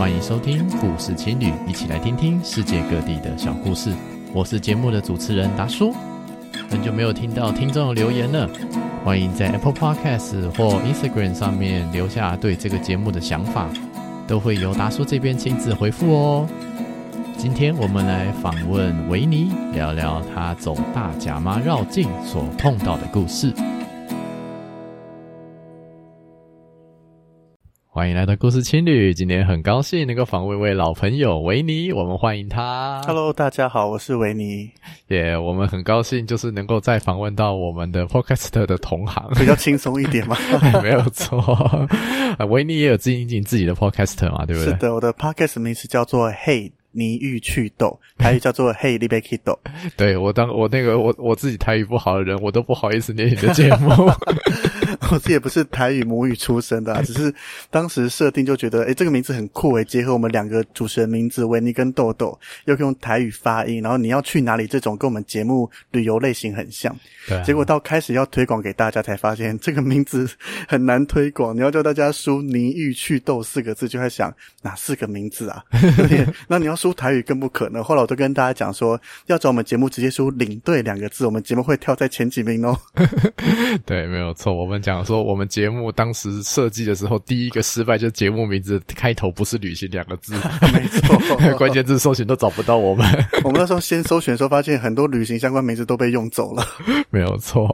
欢迎收听故事情侣，一起来听听世界各地的小故事。我是节目的主持人达叔。很久没有听到听众的留言了，欢迎在 Apple Podcast 或 Instagram 上面留下对这个节目的想法，都会由达叔这边亲自回复哦。今天我们来访问维尼，聊聊他走大甲妈绕境所碰到的故事。欢迎来到故事青旅，今天很高兴能够访问一位老朋友维尼，我们欢迎他。Hello，大家好，我是维尼。耶，yeah, 我们很高兴，就是能够再访问到我们的 Podcast 的同行，比较轻松一点嘛。没有错，维尼也有经营自己的 Podcast 嘛，对不对？是的，我的 Podcast 名字叫做 Hey。尼欲祛痘，台语叫做 Hey 你要去豆。对，我当我那个我我自己台语不好的人，我都不好意思念你的节目。我自己也不是台语母语出身的，啊，只是当时设定就觉得，哎、欸、这个名字很酷诶，结合我们两个主持人名字维尼跟豆豆，又可以用台语发音，然后你要去哪里这种跟我们节目旅游类型很像。对，啊。结果到开始要推广给大家，才发现这个名字很难推广。你要叫大家输“尼玉去豆”四个字，就在想哪四个名字啊？对，那你要。输台语更不可能。后来我都跟大家讲说，要找我们节目直接输“领队”两个字，我们节目会跳在前几名哦。对，没有错。我们讲说，我们节目当时设计的时候，第一个失败就是节目名字开头不是“旅行”两个字。没错，关键字搜寻都找不到我们。我们那时候先搜寻的时候，发现很多旅行相关名字都被用走了。没有错。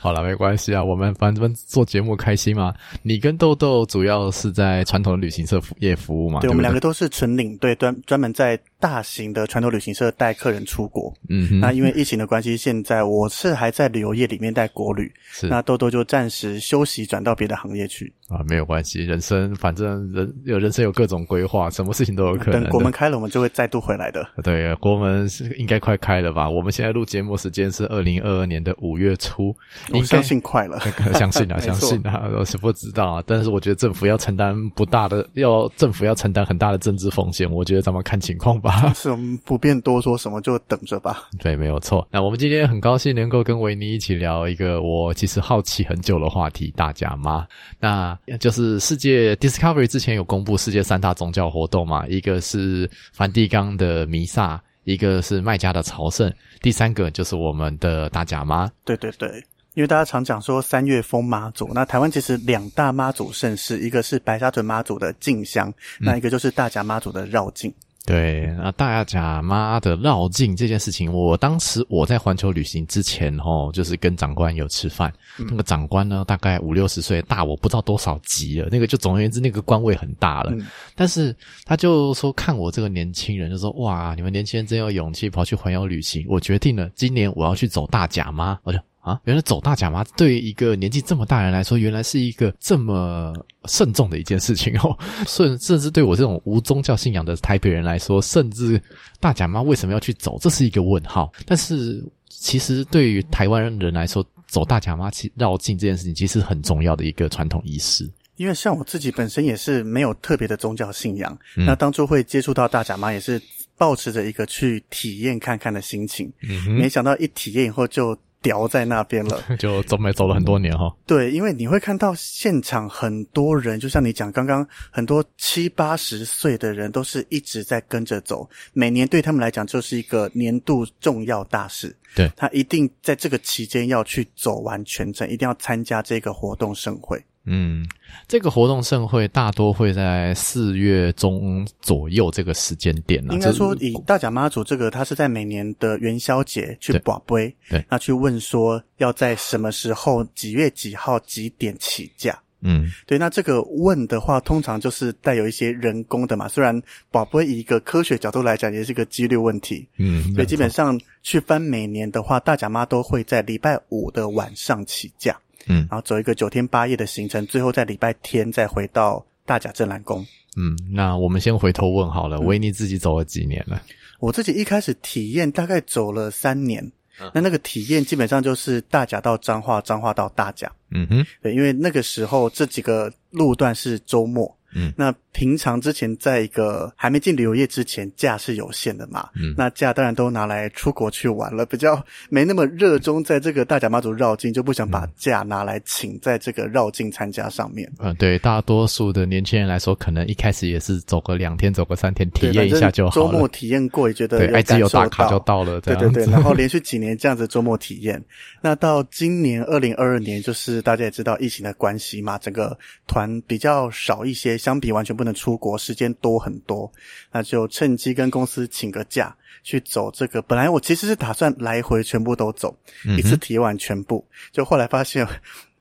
好了，没关系啊，我们反正做节目开心嘛。你跟豆豆主要是在传统的旅行社服业服务嘛？对，我们两个都是纯领队，专专门在。在大型的传统旅行社带客人出国，嗯哼，那因为疫情的关系，现在我是还在旅游业里面带国旅，是。那豆豆就暂时休息，转到别的行业去啊，没有关系，人生反正人有人生有各种规划，什么事情都有可能。等国门开了，我们就会再度回来的。对，国门是应该快开了吧？我们现在录节目时间是二零二二年的五月初，我相信快了，相信啊，相信啊，我是不知道啊，但是我觉得政府要承担不大的，要政府要承担很大的政治风险，我觉得咱们看情况吧。是我们不便多说什么，就等着吧。对，没有错。那我们今天很高兴能够跟维尼一起聊一个我其实好奇很久的话题——大家吗。那就是世界 Discovery 之前有公布世界三大宗教活动嘛，一个是梵蒂冈的弥撒，一个是麦加的朝圣，第三个就是我们的大甲妈。对对对。因为大家常讲说三月风妈祖，那台湾其实两大妈祖盛世，一个是白沙屯妈祖的进香，那一个就是大甲妈祖的绕境。对，那大甲妈的绕境这件事情，我当时我在环球旅行之前哦，就是跟长官有吃饭，嗯、那个长官呢大概五六十岁，大我不知道多少级了，那个就总而言之那个官位很大了，嗯、但是他就说看我这个年轻人，就说哇，你们年轻人真有勇气跑去环游旅行，我决定了，今年我要去走大甲妈，我就。啊，原来走大甲妈对于一个年纪这么大人来说，原来是一个这么慎重的一件事情哦。甚甚至对我这种无宗教信仰的台北人来说，甚至大甲妈为什么要去走，这是一个问号。但是其实对于台湾人来说，走大甲妈绕境这件事情，其实很重要的一个传统仪式。因为像我自己本身也是没有特别的宗教信仰，嗯、那当初会接触到大甲妈，也是抱持着一个去体验看看的心情。嗯，没想到一体验以后就。掉在那边了，就走没走了很多年哈。对，因为你会看到现场很多人，就像你讲刚刚，很多七八十岁的人都是一直在跟着走，每年对他们来讲就是一个年度重要大事。对，他一定在这个期间要去走完全程，一定要参加这个活动盛会。嗯，这个活动盛会大多会在四月中左右这个时间点呢。应该说，以大甲妈祖这个，他是在每年的元宵节去保杯，对，那去问说要在什么时候、几月几号几点起驾。嗯，对，那这个问的话，通常就是带有一些人工的嘛。虽然跋杯以一个科学角度来讲，也是一个几率问题。嗯，所以基本上去翻每年的话，大甲妈都会在礼拜五的晚上起驾。嗯，然后走一个九天八夜的行程，最后在礼拜天再回到大甲镇澜宫。嗯，那我们先回头问好了，维尼自己走了几年了？我自己一开始体验大概走了三年，嗯、那那个体验基本上就是大甲到彰化，彰化到大甲。嗯哼，对，因为那个时候这几个路段是周末，嗯，那平常之前在一个还没进旅游业之前，假是有限的嘛。嗯，那假当然都拿来出国去玩了，比较没那么热衷在这个大甲妈祖绕境，就不想把假拿来请在这个绕境参加上面。嗯，对，大多数的年轻人来说，可能一开始也是走个两天，走个三天，体验一下就好。周末体验过也觉得有对，只有打卡就到了。对对对，然后连续几年这样子周末体验，那到今年二零二二年，就是大家也知道疫情的关系嘛，整个团比较少一些，相比完全不能出国，时间多很多，那就趁机跟公司请个假去走这个。本来我其实是打算来回全部都走，嗯、一次体验完全部，就后来发现。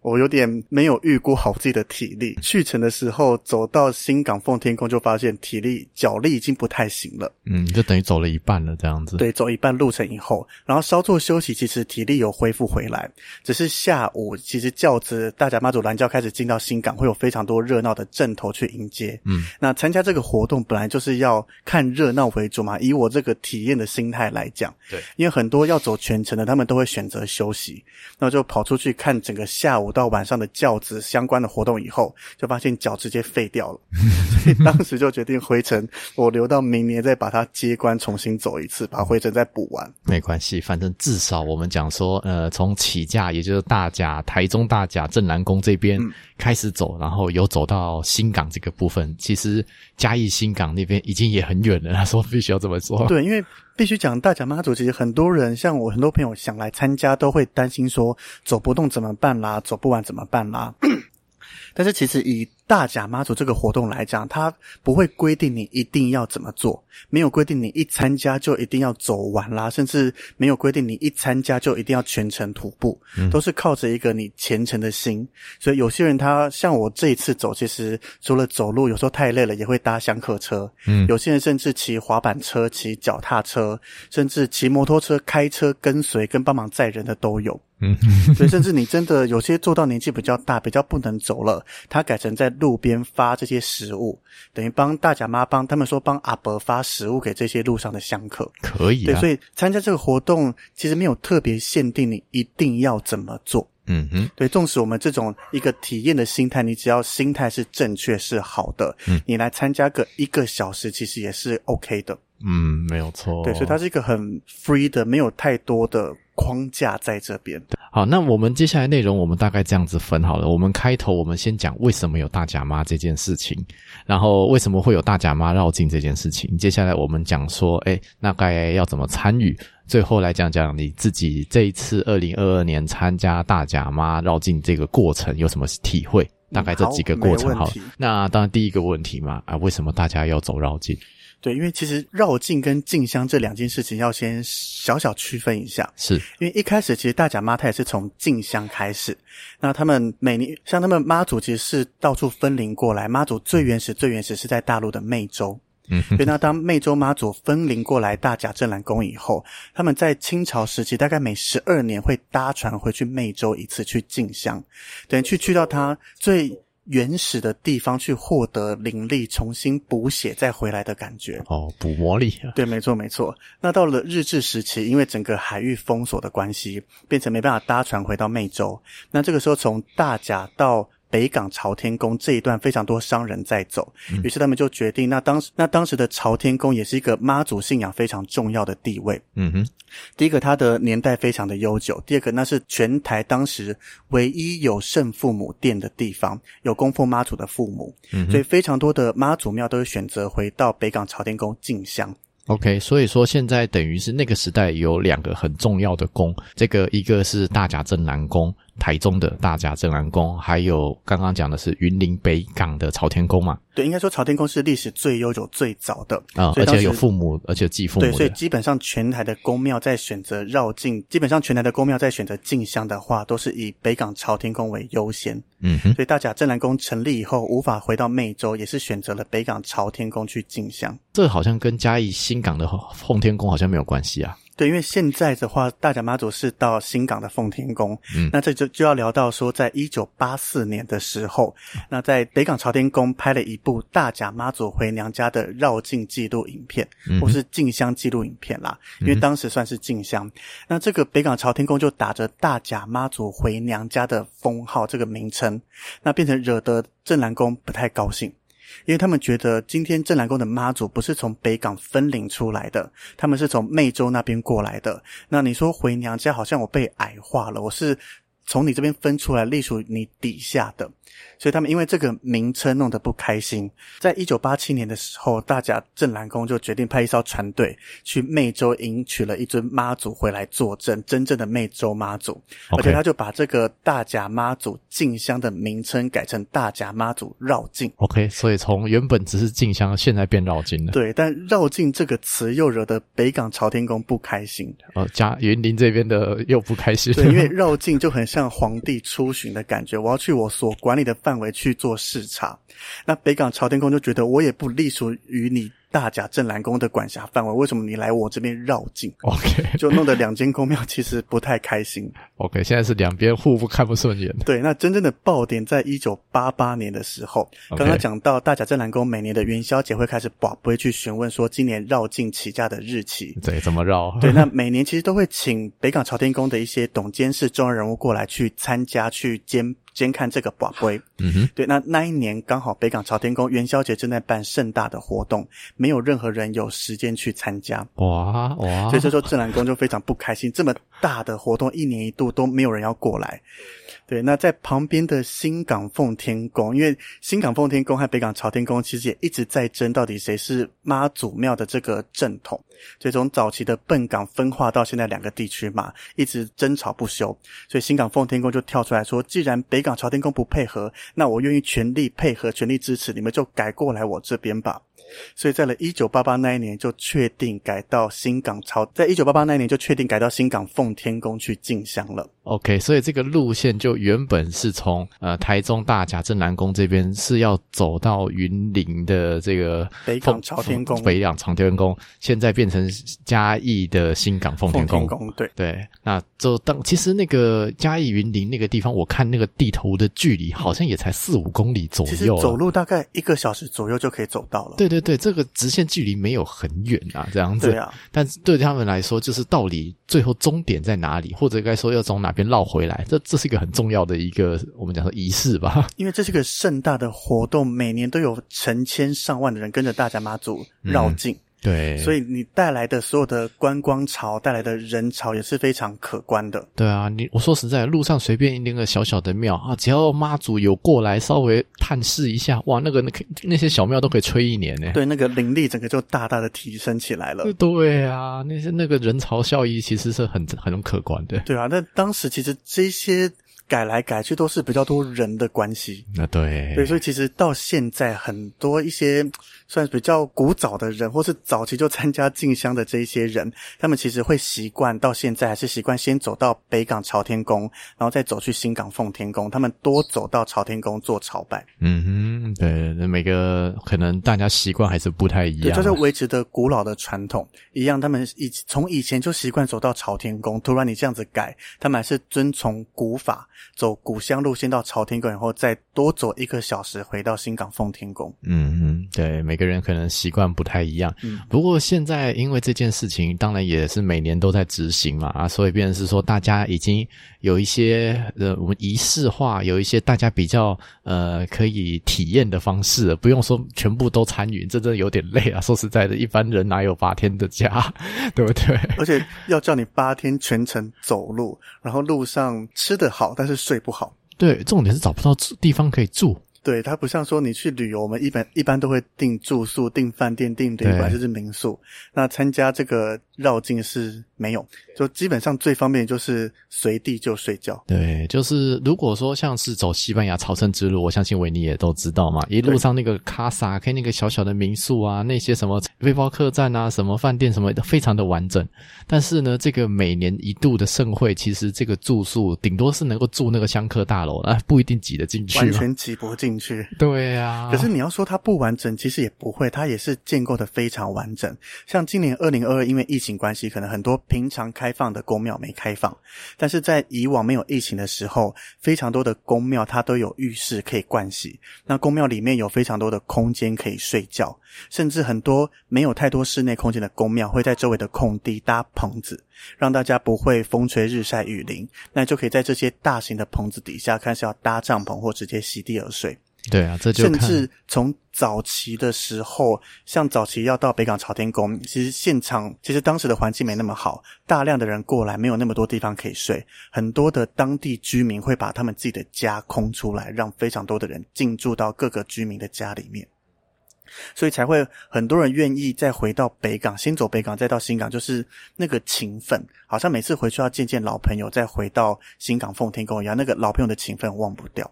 我有点没有预估好自己的体力，去程的时候走到新港奉天宫就发现体力脚力已经不太行了，嗯，就等于走了一半了这样子。对，走一半路程以后，然后稍作休息，其实体力有恢复回来，只是下午其实轿子大甲妈祖蓝轿开始进到新港，会有非常多热闹的阵头去迎接。嗯，那参加这个活动本来就是要看热闹为主嘛，以我这个体验的心态来讲，对，因为很多要走全程的，他们都会选择休息，那就跑出去看整个下午。到晚上的教职相关的活动以后，就发现脚直接废掉了，所以当时就决定回程，我留到明年再把它接关重新走一次，把回程再补完。没关系，反正至少我们讲说，呃，从起驾也就是大甲、台中大甲镇南宫这边开始走，嗯、然后有走到新港这个部分，其实嘉义新港那边已经也很远了。他说必须要这么说，对，因为。必须讲大甲妈祖，其实很多人像我，很多朋友想来参加，都会担心说走不动怎么办啦，走不完怎么办啦。但是其实以大甲妈祖这个活动来讲，它不会规定你一定要怎么做，没有规定你一参加就一定要走完啦，甚至没有规定你一参加就一定要全程徒步，都是靠着一个你虔诚的心。所以有些人他像我这一次走，其实除了走路，有时候太累了也会搭香客车，嗯，有些人甚至骑滑板车、骑脚踏车，甚至骑摩托车、开车跟随跟帮忙载人的都有。嗯，所以甚至你真的有些做到年纪比较大、比较不能走了，他改成在路边发这些食物，等于帮大甲妈帮他们说帮阿伯发食物给这些路上的香客，可以啊。对，所以参加这个活动其实没有特别限定你一定要怎么做。嗯哼，对，纵使我们这种一个体验的心态，你只要心态是正确是好的，嗯，你来参加个一个小时，其实也是 OK 的。嗯，没有错。对，所以它是一个很 free 的，没有太多的。框架在这边。好，那我们接下来内容，我们大概这样子分好了。我们开头我们先讲为什么有大甲妈这件事情，然后为什么会有大甲妈绕境这件事情。接下来我们讲说，哎，那该要怎么参与？最后来讲讲你自己这一次二零二二年参加大甲妈绕境这个过程有什么体会？大概这几个过程。好，好，那当然第一个问题嘛，啊，为什么大家要走绕境？对，因为其实绕境跟进香这两件事情要先小小区分一下，是。因为一开始其实大甲妈她也是从进香开始，那他们每年像他们妈祖其实是到处分灵过来，妈祖最原始最原始是在大陆的湄洲，嗯，所以那当湄洲妈祖分灵过来大甲镇澜宫以后，他们在清朝时期大概每十二年会搭船回去湄洲一次去进香，等于去去到他最。原始的地方去获得灵力，重新补血再回来的感觉哦，补魔力啊。对，没错没错。那到了日治时期，因为整个海域封锁的关系，变成没办法搭船回到湄洲。那这个时候，从大甲到北港朝天宫这一段非常多商人在走，嗯、于是他们就决定，那当时那当时的朝天宫也是一个妈祖信仰非常重要的地位。嗯哼，第一个它的年代非常的悠久，第二个那是全台当时唯一有圣父母殿的地方，有供奉妈祖的父母，嗯，所以非常多的妈祖庙都选择回到北港朝天宫进香。OK，所以说现在等于是那个时代有两个很重要的宫，这个一个是大甲镇南宫。台中的大甲镇澜宫，还有刚刚讲的是云林北港的朝天宫嘛？对，应该说朝天宫是历史最悠久、最早的啊，而且有父母，而且继父母。对，所以基本上全台的宫庙在选择绕境，基本上全台的宫庙在选择进香的话，都是以北港朝天宫为优先。嗯哼，所以大甲镇澜宫成立以后，无法回到湄洲，也是选择了北港朝天宫去进香。这好像跟嘉义新港的奉天宫好像没有关系啊。对，因为现在的话，大甲妈祖是到新港的奉天宫，嗯，那这就就要聊到说，在一九八四年的时候，那在北港朝天宫拍了一部大甲妈祖回娘家的绕境记录影片，嗯、或是进香记录影片啦，因为当时算是进香，嗯、那这个北港朝天宫就打着大甲妈祖回娘家的封号这个名称，那变成惹得镇南宫不太高兴。因为他们觉得今天镇南宫的妈祖不是从北港分灵出来的，他们是从湄洲那边过来的。那你说回娘家，好像我被矮化了，我是从你这边分出来，隶属你底下的。所以他们因为这个名称弄得不开心，在一九八七年的时候，大甲镇澜宫就决定派一艘船队去湄洲迎娶了一尊妈祖回来坐镇，真正的湄洲妈祖。而且他就把这个大甲妈祖进香的名称改成大甲妈祖绕境。OK，所以从原本只是进香，现在变绕境了。对，但绕境这个词又惹得北港朝天宫不开心。呃、哦，加云林这边的又不开心。对，因为 绕境就很像皇帝出巡的感觉，我要去我所管理的范围去做视察，那北港朝天宫就觉得我也不隶属于你。大甲镇澜宫的管辖范围，为什么你来我这边绕境？OK，就弄得两间宫庙其实不太开心。OK，现在是两边互不看不顺眼。对，那真正的爆点在一九八八年的时候，刚刚讲到大甲镇澜宫每年的元宵节会开始跋杯去询问说今年绕境起驾的日期。对，怎么绕？对，那每年其实都会请北港朝天宫的一些董监事重要人物过来去参加去监。监看这个宝龟，嗯哼，对，那那一年刚好北港朝天宫元宵节正在办盛大的活动，没有任何人有时间去参加，哇哇，所以这时候正南宫就非常不开心，这么大的活动一年一度都没有人要过来。对，那在旁边的新港奉天宫，因为新港奉天宫和北港朝天宫其实也一直在争，到底谁是妈祖庙的这个正统。所以从早期的笨港分化到现在两个地区嘛，一直争吵不休。所以新港奉天宫就跳出来说，既然北港朝天宫不配合，那我愿意全力配合、全力支持，你们就改过来我这边吧。所以在了一九八八那一年就确定改到新港朝，在一九八八那一年就确定改到新港奉天宫去进香了。OK，所以这个路线就原本是从呃台中大甲镇南宫这边是要走到云林的这个北港朝天宫，北港朝天宫，现在变成嘉义的新港奉天宫。对对，那就当其实那个嘉义云林那个地方，我看那个地图的距离好像也才四五公里左右，其实走路大概一个小时左右就可以走到了。对对。对，这个直线距离没有很远啊，这样子。对啊，但是对他们来说，就是到底最后终点在哪里，或者该说要从哪边绕回来，这这是一个很重要的一个我们讲说仪式吧。因为这是个盛大的活动，每年都有成千上万的人跟着大甲妈祖绕境。嗯对，所以你带来的所有的观光潮，带来的人潮也是非常可观的。对啊，你我说实在，路上随便一个小小的庙啊，只要妈祖有过来稍微探视一下，哇，那个那那些小庙都可以吹一年呢。对，那个灵力整个就大大的提升起来了。对啊，那些那个人潮效益其实是很很可观的。对啊，那当时其实这些。改来改去都是比较多人的关系，那对对，所以其实到现在很多一些算是比较古早的人，或是早期就参加进香的这一些人，他们其实会习惯到现在还是习惯先走到北港朝天宫，然后再走去新港奉天宫，他们多走到朝天宫做朝拜。嗯哼，对，那每个可能大家习惯还是不太一样，对，就是维持的古老的传统一样，他们以从以前就习惯走到朝天宫，突然你这样子改，他们还是遵从古法。走古香路先到朝天宫，然后再多走一个小时回到新港奉天宫。嗯嗯，对，每个人可能习惯不太一样。嗯，不过现在因为这件事情，当然也是每年都在执行嘛啊，所以变成是说大家已经有一些呃我们仪式化，有一些大家比较呃可以体验的方式，不用说全部都参与，这真的有点累啊。说实在的，一般人哪有八天的假，对不对？而且要叫你八天全程走路，然后路上吃得好，但是是睡不好，对，重点是找不到地方可以住。对，它不像说你去旅游，我们一般一般都会订住宿、订饭店、订旅馆，就是民宿。那参加这个绕境是没有，就基本上最方便就是随地就睡觉。对，就是如果说像是走西班牙朝圣之路，我相信维尼也都知道嘛，一路上那个卡萨，可以那个小小的民宿啊，那些什么背包客栈啊，什么饭店什么的，非常的完整。但是呢，这个每年一度的盛会，其实这个住宿顶多是能够住那个香客大楼啊，不一定挤得进去，完全挤不进去。对呀、啊，可是你要说它不完整，其实也不会，它也是建构的非常完整。像今年二零二二，因为疫情关系，可能很多平常开放的宫庙没开放，但是在以往没有疫情的时候，非常多的宫庙它都有浴室可以盥洗，那宫庙里面有非常多的空间可以睡觉，甚至很多没有太多室内空间的宫庙会在周围的空地搭棚子，让大家不会风吹日晒雨淋，那就可以在这些大型的棚子底下，看是要搭帐篷或直接席地而睡。对啊，这就甚至从早期的时候，像早期要到北港朝天宫，其实现场其实当时的环境没那么好，大量的人过来，没有那么多地方可以睡，很多的当地居民会把他们自己的家空出来，让非常多的人进驻到各个居民的家里面。所以才会很多人愿意再回到北港，先走北港，再到新港，就是那个情分，好像每次回去要见见老朋友，再回到新港奉天宫一样，那个老朋友的情分忘不掉。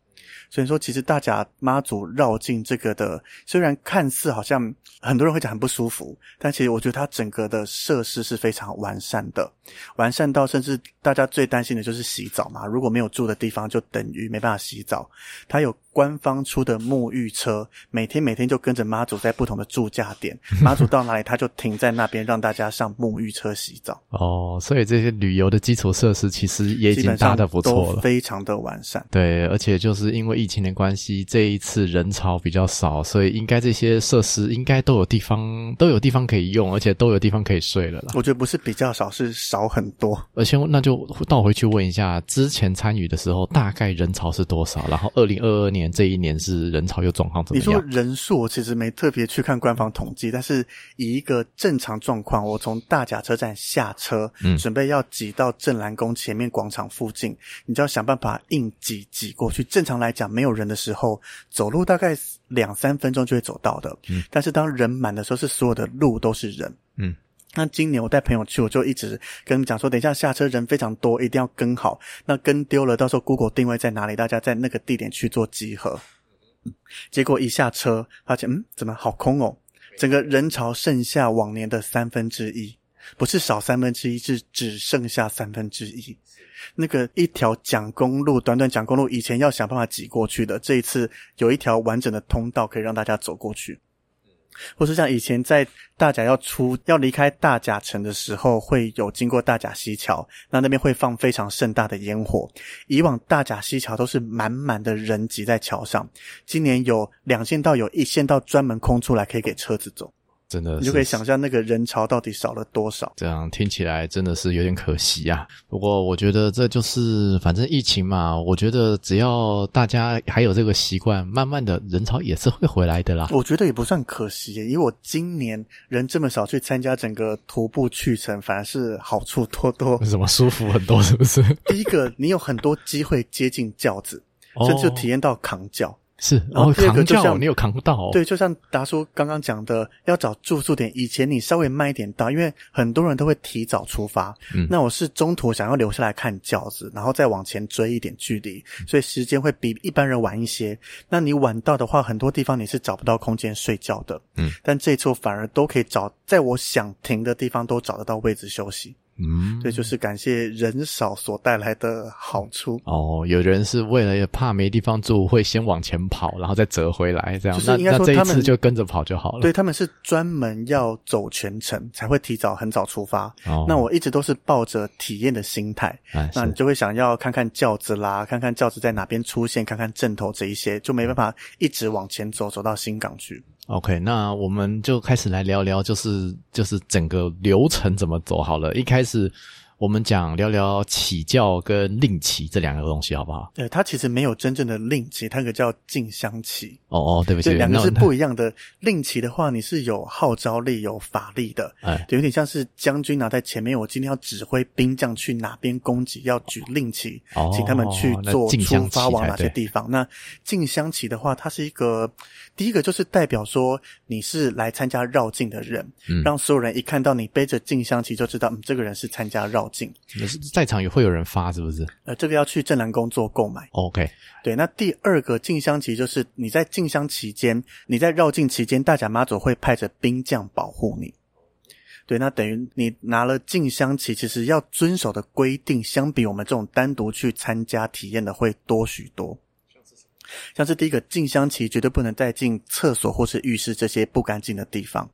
所以说，其实大甲妈祖绕境这个的，虽然看似好像很多人会讲很不舒服，但其实我觉得它整个的设施是非常完善的，完善到甚至大家最担心的就是洗澡嘛，如果没有住的地方，就等于没办法洗澡。它有官方出的沐浴车，每天每天就跟着妈祖在不同的住驾点，妈祖到哪里，他就停在那边，让大家上沐浴车洗澡。哦，所以这些旅游的基础设施其实也已经搭得不错了，非常的完善。对，而且就是因为。疫情的关系，这一次人潮比较少，所以应该这些设施应该都有地方都有地方可以用，而且都有地方可以睡了啦。我觉得不是比较少，是少很多。而且那就倒回去问一下，之前参与的时候大概人潮是多少？然后二零二二年这一年是人潮又状况怎么样？你说人数，我其实没特别去看官方统计，但是以一个正常状况，我从大甲车站下车，嗯，准备要挤到镇南宫前面广场附近，你就要想办法硬挤挤过去。正常来讲。没有人的时候，走路大概两三分钟就会走到的。嗯，但是当人满的时候，是所有的路都是人。嗯，那今年我带朋友去，我就一直跟讲说，等一下下车人非常多，一定要跟好。那跟丢了，到时候 Google 定位在哪里，大家在那个地点去做集合。嗯，结果一下车，发现嗯，怎么好空哦？整个人潮剩下往年的三分之一，不是少三分之一，是只剩下三分之一。那个一条蒋公路，短短蒋公路，以前要想办法挤过去的，这一次有一条完整的通道可以让大家走过去。或是像以前在大甲要出要离开大甲城的时候，会有经过大甲西桥，那那边会放非常盛大的烟火。以往大甲西桥都是满满的人挤在桥上，今年有两线道，有一线道专门空出来，可以给车子走。真的，你就可以想象那个人潮到底少了多少。这样听起来真的是有点可惜啊。不过我觉得这就是反正疫情嘛，我觉得只要大家还有这个习惯，慢慢的人潮也是会回来的啦。我觉得也不算可惜耶，因为我今年人这么少去参加整个徒步去程，反而是好处多多。什么舒服很多是不是？第一个，你有很多机会接近轿子，甚至体验到扛轿。是，然后第二个就像你有扛不到哦。对，就像达叔刚刚讲的，要找住宿点，以前你稍微慢一点到，因为很多人都会提早出发。嗯，那我是中途想要留下来看轿子，然后再往前追一点距离，所以时间会比一般人晚一些。那你晚到的话，很多地方你是找不到空间睡觉的。嗯，但这次我反而都可以找，在我想停的地方都找得到位置休息。嗯，这就是感谢人少所带来的好处。哦，有人是为了怕没地方住，会先往前跑，然后再折回来，这样。就是应该说他们，那这一次就跟着跑就好了。对，他们是专门要走全程，才会提早很早出发。哦，那我一直都是抱着体验的心态，哎，那你就会想要看看轿子啦，看看轿子在哪边出现，看看阵头这一些，就没办法一直往前走，走到新港去。OK，那我们就开始来聊聊，就是就是整个流程怎么走好了。一开始。我们讲聊聊起教跟令旗这两个东西好不好？对，它其实没有真正的令旗，它有个叫进香旗。哦哦，对不起，这两个是不一样的。令旗的话，你是有号召力、有法力的，哎，有点像是将军拿在前面，我今天要指挥兵将去哪边攻击，要举令旗，哦，请他们去做出发往哪些地方。那进香旗的话，它是一个第一个就是代表说你是来参加绕境的人，嗯，让所有人一看到你背着进香旗就知道，嗯，这个人是参加绕。也是在场也会有人发，是不是？呃，这个要去正南宫做购买。OK，对。那第二个进香旗就是你在进香期间，你在绕境期间，大甲妈祖会派着兵将保护你。对，那等于你拿了进香旗，其实要遵守的规定，相比我们这种单独去参加体验的会多许多。像是第一个进香旗，绝对不能再进厕所或是浴室这些不干净的地方。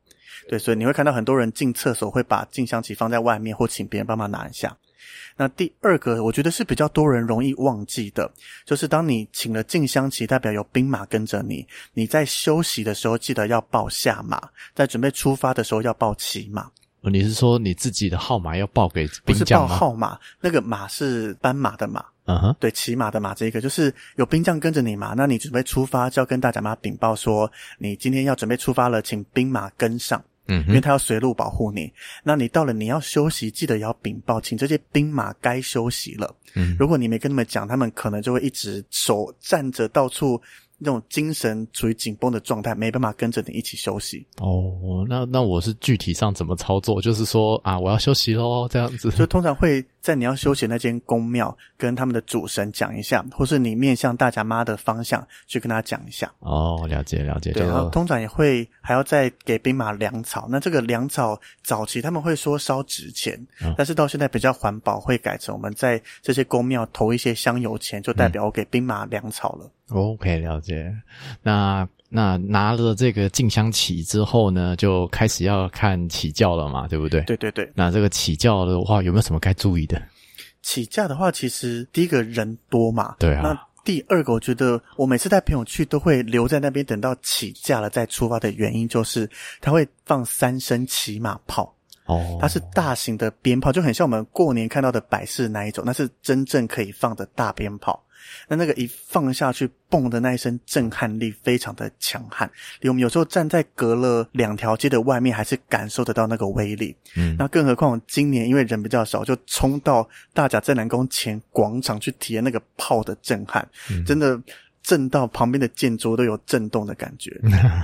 对，所以你会看到很多人进厕所会把进香旗放在外面，或请别人帮忙拿一下。那第二个，我觉得是比较多人容易忘记的，就是当你请了进香旗，代表有兵马跟着你，你在休息的时候记得要报下马，在准备出发的时候要报骑马。你是说你自己的号码要报给兵将吗？不是报号码，那个马是斑马的马。嗯哼，对，骑马的马这个就是有兵将跟着你嘛，那你准备出发就要跟大甲妈禀报说，你今天要准备出发了，请兵马跟上。嗯，因为他要随路保护你。那你到了你要休息，记得也要禀报，请这些兵马该休息了。嗯，如果你没跟他们讲，他们可能就会一直守站着，到处。那种精神处于紧绷的状态，没办法跟着你一起休息。哦，那那我是具体上怎么操作？就是说啊，我要休息喽，这样子。就通常会在你要休息那间宫庙，跟他们的主神讲一下，或是你面向大甲妈的方向去跟他讲一下。哦，了解了解。对，然后通常也会还要再给兵马粮草。那这个粮草早期他们会说烧纸钱，哦，但是到现在比较环保，会改成我们在这些宫庙投一些香油钱，就代表我给兵马粮草了。嗯 OK，了解。那那拿了这个进香旗之后呢，就开始要看起轿了嘛，对不对？对对对。那这个起轿的话，有没有什么该注意的？起驾的话，其实第一个人多嘛，对啊。那第二个，我觉得我每次带朋友去，都会留在那边等到起驾了再出发的原因，就是他会放三声骑马炮。哦，它是大型的鞭炮，就很像我们过年看到的百事那一种，那是真正可以放的大鞭炮。那那个一放下去，蹦的那一声震撼力非常的强悍，我们有时候站在隔了两条街的外面，还是感受得到那个威力。嗯，那更何况今年因为人比较少，就冲到大甲镇南宫前广场去体验那个炮的震撼，嗯、真的。震到旁边的建筑都有震动的感觉，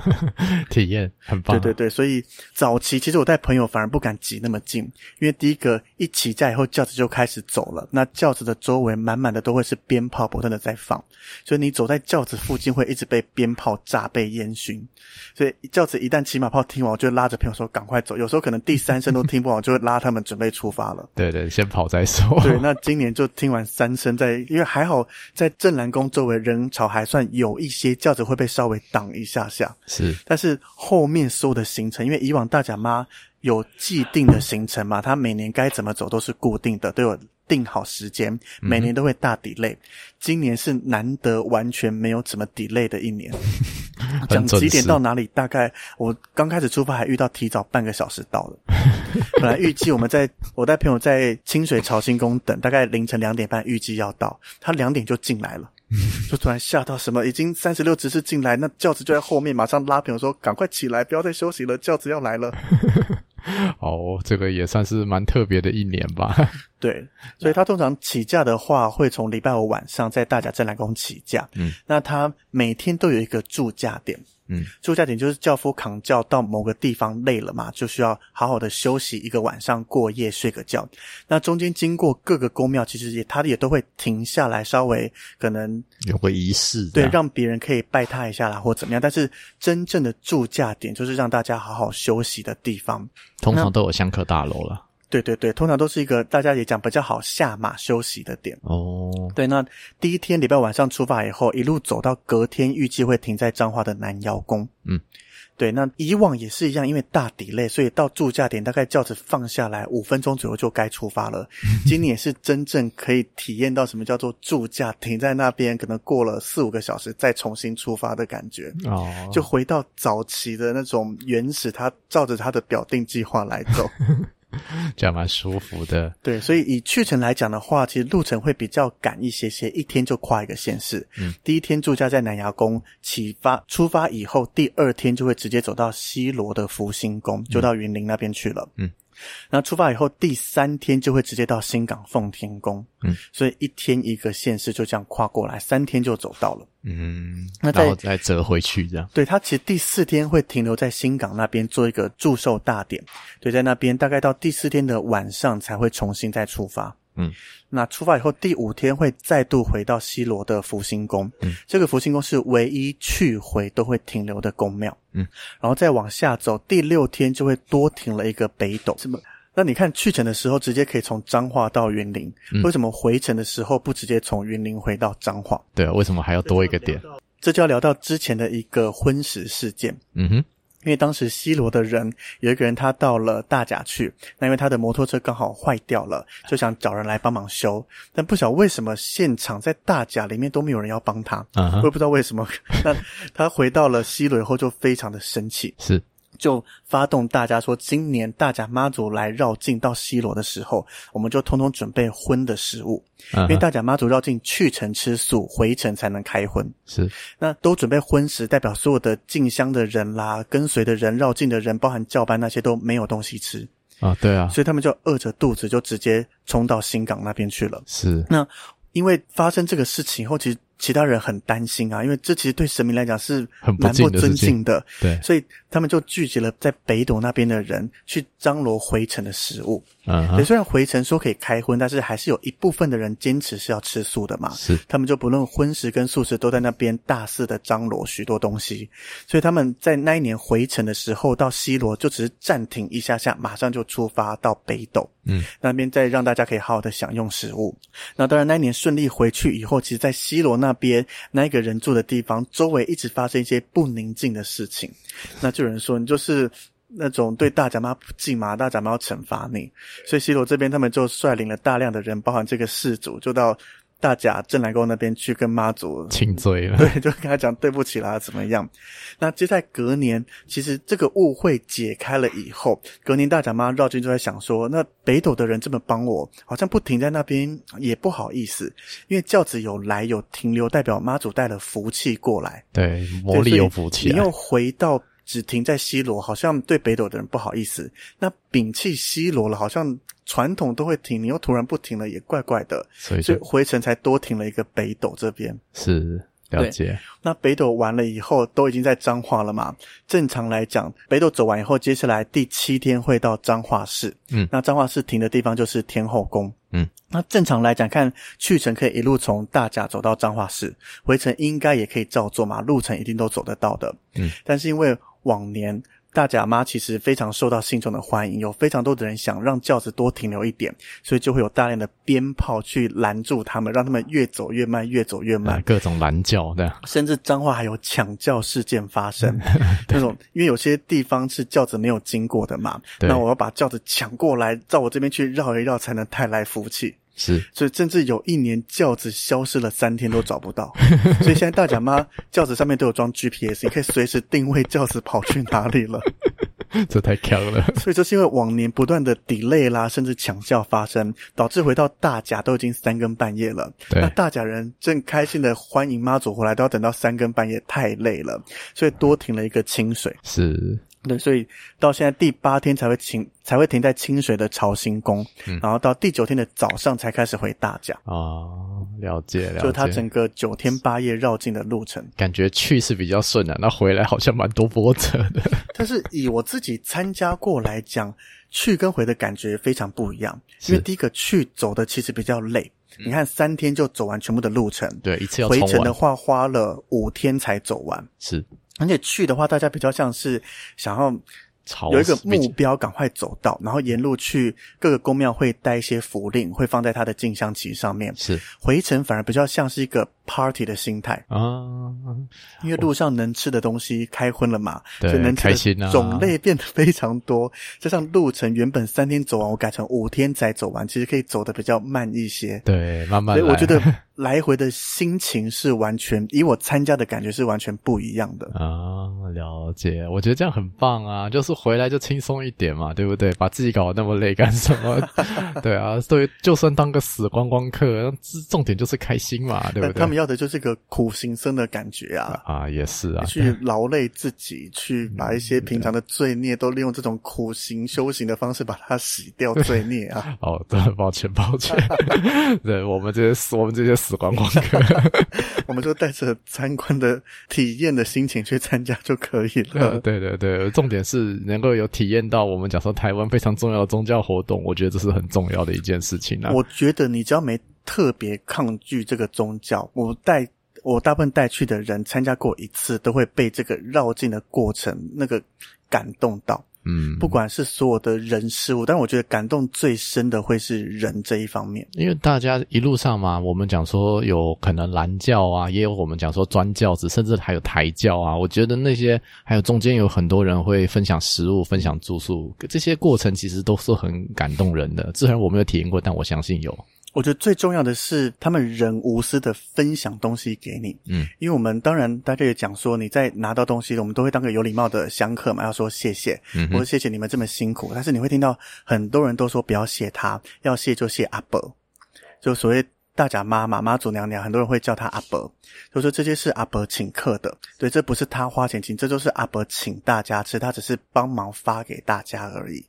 体验很棒。对对对，所以早期其实我带朋友反而不敢挤那么近，因为第一个一起驾以后轿子就开始走了，那轿子的周围满满的都会是鞭炮不断的在放，所以你走在轿子附近会一直被鞭炮炸、被烟熏。所以轿子一旦骑马炮听完，我就拉着朋友说赶快走。有时候可能第三声都听不完，就会拉他们准备出发了。对对，先跑再说。对，那今年就听完三声，再因为还好在镇澜宫周围人潮还算有一些，轿子会被稍微挡一下下。是，但是后面所有的行程，因为以往大甲妈有既定的行程嘛，她每年该怎么走都是固定的，都有定好时间，每年都会大 delay。嗯、今年是难得完全没有怎么 delay 的一年。讲几点到哪里？大概我刚开始出发还遇到提早半个小时到了。本来预计我们在我带朋友在清水朝兴宫等，大概凌晨两点半预计要到，他两点就进来了。就突然吓到什么，已经三十六执事进来，那轿子就在后面，马上拉朋友说：“赶快起来，不要再休息了，轿子要来了。”哦，这个也算是蛮特别的一年吧。对，所以他通常起驾的话，会从礼拜五晚上在大甲镇澜宫起驾。嗯，那他每天都有一个驻驾点。嗯，住驾点就是轿夫扛轿到某个地方累了嘛，就需要好好的休息一个晚上过夜睡个觉。那中间经过各个宫庙，其实也他也都会停下来，稍微可能有个仪式，对，让别人可以拜他一下啦，或怎么样。但是真正的住驾点就是让大家好好休息的地方，通常都有香客大楼了。对对对，通常都是一个大家也讲比较好下马休息的点哦。对，那第一天礼拜晚上出发以后，一路走到隔天，预计会停在彰化的南瑶宫。嗯，对，那以往也是一样，因为大 delay，所以到驻驾点大概轿子放下来五分钟左右就该出发了。今年也是真正可以体验到什么叫做驻驾停在那边，可能过了四五个小时再重新出发的感觉哦，就回到早期的那种原始，他照着他的表定计划来走。这样蛮舒服的。对，所以以去程来讲的话，其实路程会比较赶一些些，一天就跨一个县市。嗯，第一天住家在南牙宫启发出发以后，第二天就会直接走到西罗的福星宫，就到云林那边去了。嗯。嗯那出发以后，第三天就会直接到新港奉天宫，嗯，所以一天一个县市就这样跨过来，三天就走到了，嗯，那再然后再折回去这样。对，他其实第四天会停留在新港那边做一个祝寿大典，对，在那边大概到第四天的晚上才会重新再出发。嗯，那出发以后第五天会再度回到西罗的福星宫，嗯，这个福星宫是唯一去回都会停留的宫庙，嗯，然后再往下走，第六天就会多停了一个北斗，什么？那你看去程的时候直接可以从彰化到云林，嗯，为什么回程的时候不直接从云林回到彰化？对啊，为什么还要多一个点？这就要聊到之前的一个婚食事件，嗯哼。因为当时西罗的人有一个人，他到了大甲去，那因为他的摩托车刚好坏掉了，就想找人来帮忙修，但不晓得为什么现场在大甲里面都没有人要帮他，uh huh. 我也不知道为什么。那他回到了西罗以后就非常的生气，是。就发动大家说，今年大甲妈祖来绕境到西罗的时候，我们就通通准备荤的食物，因为大甲妈祖绕境去程吃素，回程才能开荤。是，那都准备荤食，代表所有的进香的人啦，跟随的人，绕境的人，包含教班那些都没有东西吃啊。对啊，所以他们就饿着肚子就直接冲到新港那边去了。是，那因为发生这个事情后，其实。其他人很担心啊，因为这其实对神明来讲是蛮不尊敬的，对，所以他们就聚集了在北斗那边的人去张罗回程的食物。嗯、uh-huh，虽然回程说可以开荤，但是还是有一部分的人坚持是要吃素的嘛。是，他们就不论荤食跟素食都在那边大肆的张罗许多东西，所以他们在那一年回程的时候到西罗就只是暂停一下下，马上就出发到北斗。嗯，那边再让大家可以好好的享用食物。那当然那一年顺利回去以后，其实，在西罗那边那一个人住的地方，周围一直发生一些不宁静的事情。那就有人说，你就是那种对大甲妈不敬嘛，大甲妈要惩罚你。所以西罗这边他们就率领了大量的人，包含这个氏族，就到。大甲镇南宫那边去跟妈祖请罪了，对，就跟他讲对不起啦，怎么样？那接下来隔年，其实这个误会解开了以后，隔年大甲妈绕境就在想说，那北斗的人这么帮我，好像不停在那边也不好意思，因为轿子有来有停留，代表妈祖带了福气过来，对，魔力有福气，你又回到。只停在西罗，好像对北斗的人不好意思。那摒弃西罗了，好像传统都会停，你又突然不停了，也怪怪的。所以，所以回程才多停了一个北斗这边。是，了解。那北斗完了以后，都已经在彰化了嘛？正常来讲，北斗走完以后，接下来第七天会到彰化市。嗯，那彰化市停的地方就是天后宫。嗯，那正常来讲，看去程可以一路从大甲走到彰化市，回程应该也可以照做嘛，路程一定都走得到的。嗯，但是因为往年大甲妈其实非常受到信众的欢迎，有非常多的人想让轿子多停留一点，所以就会有大量的鞭炮去拦住他们，让他们越走越慢，越走越慢。各种拦轿的，甚至彰化还有抢轿事件发生。那种因为有些地方是轿子没有经过的嘛，那我要把轿子抢过来，到我这边去绕一绕，才能带来福气。是，所以甚至有一年轿子消失了三天都找不到，所以现在大甲妈轿子上面都有装 GPS，你可以随时定位轿子跑去哪里了。这太强了。所以就是因为往年不断的 delay 啦，甚至抢轿发生，导致回到大甲都已经三更半夜了。那大甲人正开心的欢迎妈祖回来，都要等到三更半夜，太累了，所以多停了一个清水。是。对，所以到现在第八天才会停，才会停在清水的朝兴宫，嗯，然后到第九天的早上才开始回大甲。哦，了解，了解。就他整个九天八夜绕境的路程，感觉去是比较顺的，那回来好像蛮多波折的。但是以我自己参加过来讲，去跟回的感觉非常不一样。因为第一个去走的其实比较累，嗯，你看三天就走完全部的路程，对，一次要回程的话花了五天才走完，是。而且去的话，大家比较像是想要有一个目标，赶快走到，然后沿路去各个宫庙会带一些符令，会放在他的进香旗上面。是回程反而比较像是一个 party 的心态啊，因为路上能吃的东西开荤了嘛，对，就能吃的种类变得非常多。啊、加上路程原本三天走完，我改成五天才走完，其实可以走的比较慢一些。对，慢慢来。所以我觉得。来回的心情是完全，以我参加的感觉是完全不一样的啊！了解，我觉得这样很棒啊，就是回来就轻松一点嘛，对不对？把自己搞得那么累干什么？对啊，所以就算当个死观光客，重点就是开心嘛，对不对？他们要的就是个苦行僧的感觉啊！啊，也是啊，去劳累自己，去把一些平常的罪孽都利用这种苦行修行的方式把它洗掉罪孽啊！哦，对，抱歉，抱歉，对我们这些，我们这些。死光光客，我们就带着参观的体验的心情去参加就可以了。对对对，重点是能够有体验到我们讲说台湾非常重要的宗教活动，我觉得这是很重要的一件事情啊。我觉得你只要没特别抗拒这个宗教，我带我大部分带去的人参加过一次，都会被这个绕境的过程那个感动到。嗯，不管是所有的人事物，但我觉得感动最深的会是人这一方面，因为大家一路上嘛，我们讲说有可能拦轿啊，也有我们讲说专教子，甚至还有台教啊。我觉得那些还有中间有很多人会分享食物、分享住宿，这些过程其实都是很感动人的。虽然我没有体验过，但我相信有。我觉得最重要的是，他们人无私的分享东西给你。嗯，因为我们当然大家也讲说，你在拿到东西，我们都会当个有礼貌的香客客嘛，要说谢谢，嗯哼，或者谢谢你们这么辛苦。但是你会听到很多人都说不要谢他，要谢就谢阿伯，就所谓大甲妈妈妈祖娘娘，很多人会叫他阿伯，就说这些是阿伯请客的，对，这不是他花钱请，这就是阿伯请大家吃，他只是帮忙发给大家而已。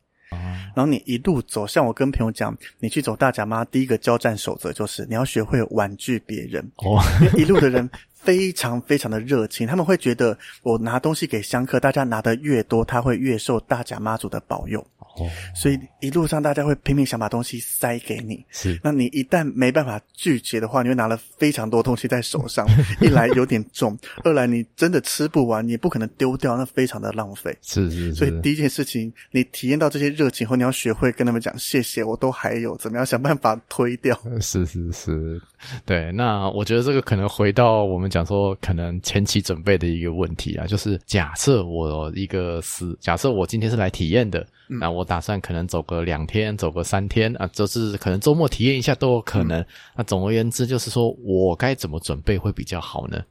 然后你一路走，像我跟朋友讲，你去走大甲妈，第一个交战守则就是你要学会婉拒别人。哦，因为一路的人非常非常的热情，他们会觉得我拿东西给香客，大家拿的越多，他会越受大甲妈祖的保佑。哦，所以一路上大家会拼命想把东西塞给你。是，那你一旦没办法拒绝的话，你会拿了非常多东西在手上，一来有点重，二来你真的吃不完，你不可能丢掉，那非常的浪费。是是是。所以第一件事情，你体验到这些热情后，你要学会跟他们讲谢谢，我都还有，怎么样想办法推掉。是是是，对。那我觉得这个可能回到我们讲说，可能前期准备的一个问题啊，就是假设我一个是假设我今天是来体验的。那我打算可能走个两天，走个三天啊，就是可能周末体验一下都有可能。嗯、那总而言之，就是说我该怎么准备会比较好呢？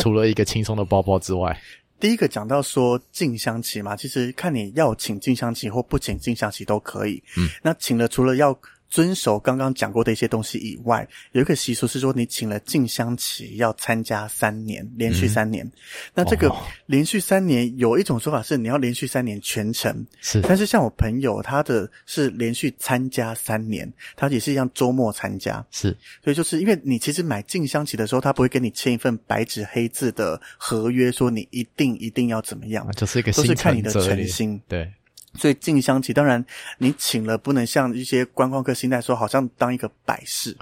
除了一个轻松的包包之外，第一个讲到说静香旗嘛，其实看你要请静香旗或不请静香旗都可以。嗯，那请了除了要。遵守刚刚讲过的一些东西以外，有一个习俗是说，你请了静香旗要参加三年，连续三年。嗯、那这个连续三年有一种说法是你要连续三年全程，是。但是像我朋友他的是连续参加三年，他也是一样周末参加，是。所以就是因为你其实买静香旗的时候，他不会跟你签一份白纸黑字的合约，说你一定一定要怎么样，就是一个都是看你的诚心，对。所以进香旗，当然你请了，不能像一些观光客心态说，好像当一个摆饰。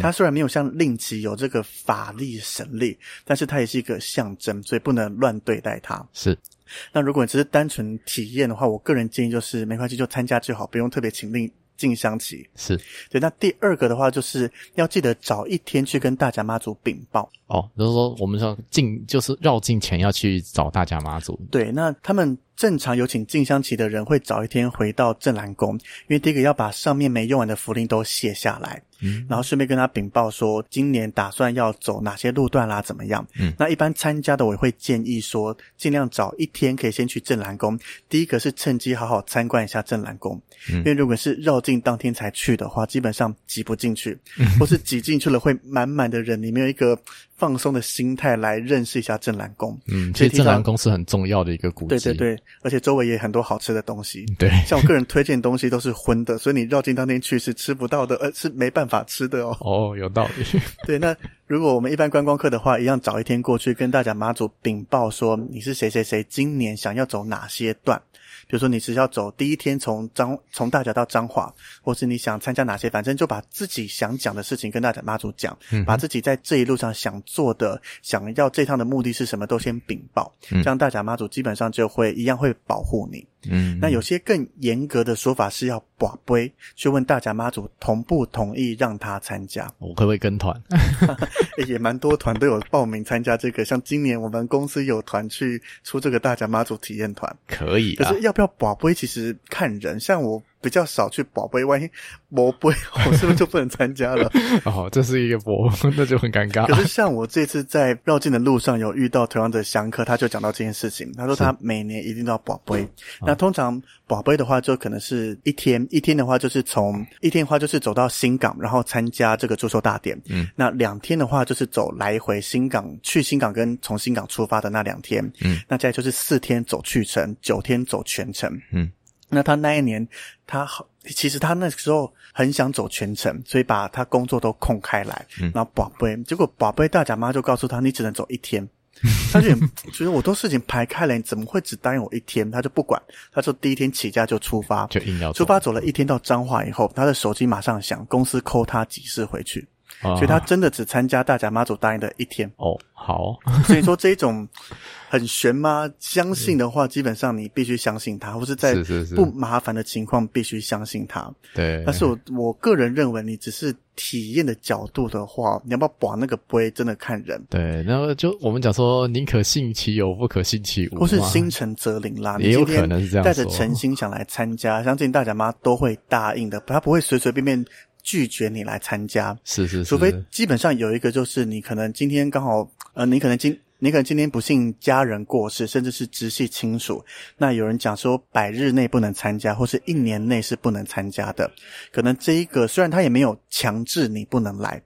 它虽然没有像令旗有这个法力神力，但是它也是一个象征，所以不能乱对待它。是。那如果你只是单纯体验的话，我个人建议就是没关系，就参加就好，不用特别请令。进香旗是对，那第二个的话，就是要记得早一天去跟大甲妈祖禀报哦。就是说，我们说进就是绕境前要去找大甲妈祖。对，那他们正常有请静香旗的人会早一天回到镇澜宫，因为第一个要把上面没用完的符令都卸下来。嗯，然后顺便跟他禀报说，今年打算要走哪些路段啦，怎么样？嗯，那一般参加的我会建议说，尽量早一天可以先去镇澜宫。第一个是趁机好好参观一下镇澜宫，嗯，因为如果是绕境当天才去的话，基本上挤不进去，嗯，或是挤进去了会满满的人，你没有一个放松的心态来认识一下镇澜宫。嗯，其实镇澜宫是很重要的一个古迹，对对对，而且周围也很多好吃的东西。对，像我个人推荐东西都是荤的，所以你绕境当天去是吃不到的，呃，是没办法吃的哦。哦，有道理。对，那如果我们一般观光客的话，一样早一天过去跟大甲妈祖禀报说你是谁谁谁，今年想要走哪些段。比如说你是要走第一天从彰从大甲到彰化，或是你想参加哪些，反正就把自己想讲的事情跟大甲妈祖讲，嗯，把自己在这一路上想做的、想要这趟的目的是什么，都先禀报，嗯，这样大甲妈祖基本上就会一样会保护你。嗯，那有些更严格的说法是要把杯去问大甲妈祖同不同意让他参加。我可不可以跟团？也蛮多团都有报名参加这个，像今年我们公司有团去出这个大甲妈祖体验团，可以。可是要不要把杯，其实看人，像我。比较少去宝杯，万一没杯，我是不是就不能参加了？哦，这是一个博，那就很尴尬。可是像我这次在绕境的路上有遇到同样的香客，他就讲到这件事情。他说他每年一定都要跋杯。那通常宝杯的话，就可能是一天，一天的话就是从一天的话就是走到新港，然后参加这个祝寿大典。嗯，那两天的话就是走来回新港，去新港跟从新港出发的那两天。嗯，那再就是四天走去程，九天走全程。嗯。那他那一年，他好，其实他那时候很想走全程，所以把他工作都空开来，嗯、然后宝贝，结果宝贝大甲妈就告诉他，你只能走一天。他就觉得我都事情排开了，你怎么会只答应我一天？他就不管，他说第一天起驾就出发，就硬要出发，走了一天到彰化以后，他的手机马上响，公司 call 他几次回去。所以他真的只参加大甲妈祖答应的一天哦，好。所以说这种很玄吗？相信的话，基本上你必须相信他，或是在不麻烦的情况必须相信他。对。但是我我个人认为，你只是体验的角度的话，你要不要把那个杯真的看人。对，然后就我们讲说，宁可信其有，不可信其无，或是心诚则灵啦。也有可能是这样，带着诚心想来参加，相信大甲妈都会答应的，他不会随随便便。拒绝你来参加，是是是，除非基本上有一个就是你可能今天刚好，呃，你可能今你可能今天不幸家人过世，甚至是直系亲属，那有人讲说百日内不能参加，或是一年内是不能参加的。可能这一个虽然他也没有强制你不能来，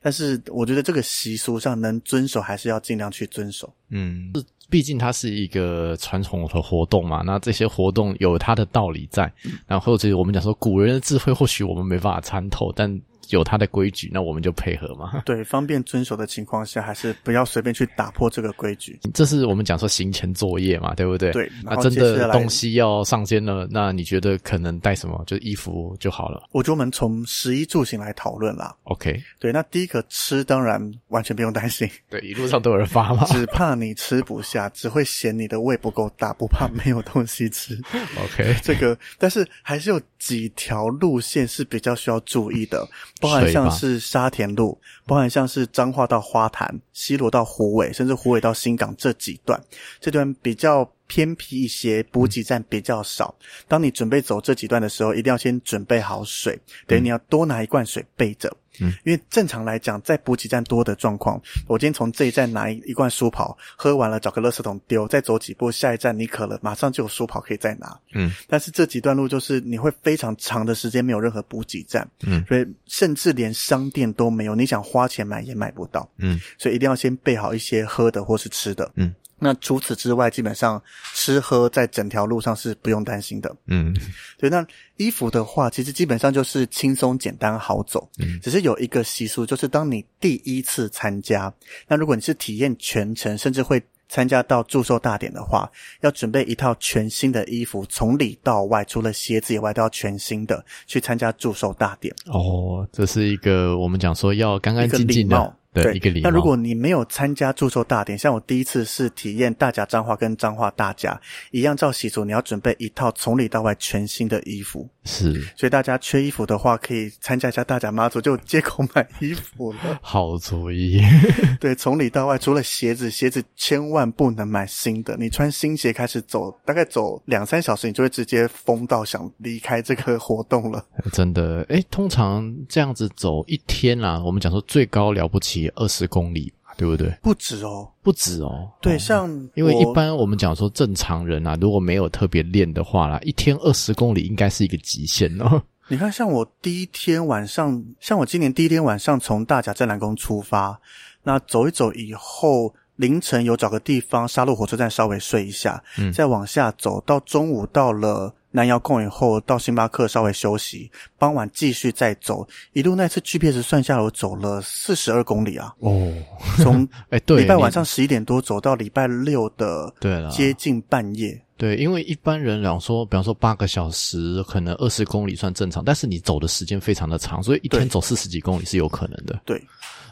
但是我觉得这个习俗上能遵守还是要尽量去遵守。嗯。毕竟它是一个传统的活动嘛，那这些活动有它的道理在，然后或者我们讲说古人的智慧，或许我们没办法参透，但。有它的规矩，那我们就配合嘛。对，方便遵守的情况下，还是不要随便去打破这个规矩。这是我们讲说行前作业嘛，对不对？对。那真的东西要上肩了，那你觉得可能带什么？就衣服就好了。我觉得我们从食衣住行来讨论啦。OK。对，那第一个吃，当然完全不用担心。对，一路上都有人发嘛。只怕你吃不下，只会嫌你的胃不够大，不怕没有东西吃。OK。这个，但是还是有几条路线是比较需要注意的，包含像是。沙田路，包含像是彰化到花坛、西罗到虎尾，甚至虎尾到新港这几段，这段比较偏僻一些，补给站比较少。当你准备走这几段的时候，一定要先准备好水，等于你要多拿一罐水备着。嗯，因为正常来讲，在补给站多的状况，我今天从这一站拿一一罐舒跑，喝完了找个垃圾桶丢，再走几步，下一站你渴了，马上就有舒跑可以再拿。嗯，但是这几段路就是你会非常长的时间没有任何补给站，嗯，所以甚至连商店都没有，你想花钱买也买不到。嗯，所以一定要先备好一些喝的或是吃的。嗯。那除此之外，基本上吃喝在整条路上是不用担心的。嗯，对。那衣服的话，其实基本上就是轻松简单好走。嗯，只是有一个习俗，就是当你第一次参加，那如果你是体验全程，甚至会参加到祝寿大典的话，要准备一套全新的衣服，从里到外，除了鞋子以外，都要全新的去参加祝寿大典。哦，这是一个我们讲说要干干净净的。对，一个礼貌。那如果你没有参加祝寿大典，像我第一次是体验大甲彰化跟彰化大甲一样，照习俗你要准备一套从里到外全新的衣服。是，所以大家缺衣服的话，可以参加一下大甲妈祖，就借口买衣服了。好主意。对，从里到外，除了鞋子，鞋子千万不能买新的。你穿新鞋开始走，大概走两三小时，你就会直接疯到想离开这个活动了。真的，哎，通常这样子走一天啊，我们讲说最高了不起。二十公里，对不对？不止哦，不止哦。对，哦、像因为一般我们讲说正常人啊，如果没有特别练的话啦，一天二十公里应该是一个极限哦。你看，像我第一天晚上，像我今年第一天晚上从大甲镇南宫出发，那走一走以后，凌晨有找个地方沙鹿火车站稍微睡一下，嗯，再往下走到中午到了。南瑶空以后到星巴克稍微休息，傍晚继续再走，一路那次 GPS 算下来我走了四十二公里啊！哦，从 哎对，礼拜晚上十一点多走到礼拜六的对了，接近半夜。对，因为一般人讲说，比方说八个小时，可能二十公里算正常，但是你走的时间非常的长，所以一天走四十几公里是有可能的。对。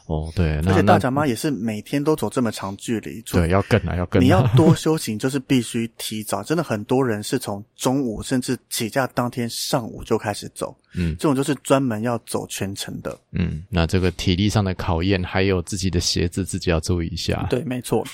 哦，对，而且大甲妈也是每天都走这么长距离，对，要更啊，要更。你要多 修行，就是必须提早。真的很多人是从中午甚至起驾当天上午就开始走，嗯，这种就是专门要走全程的。嗯，那这个体力上的考验，还有自己的鞋子，自己要注意一下。对，没错。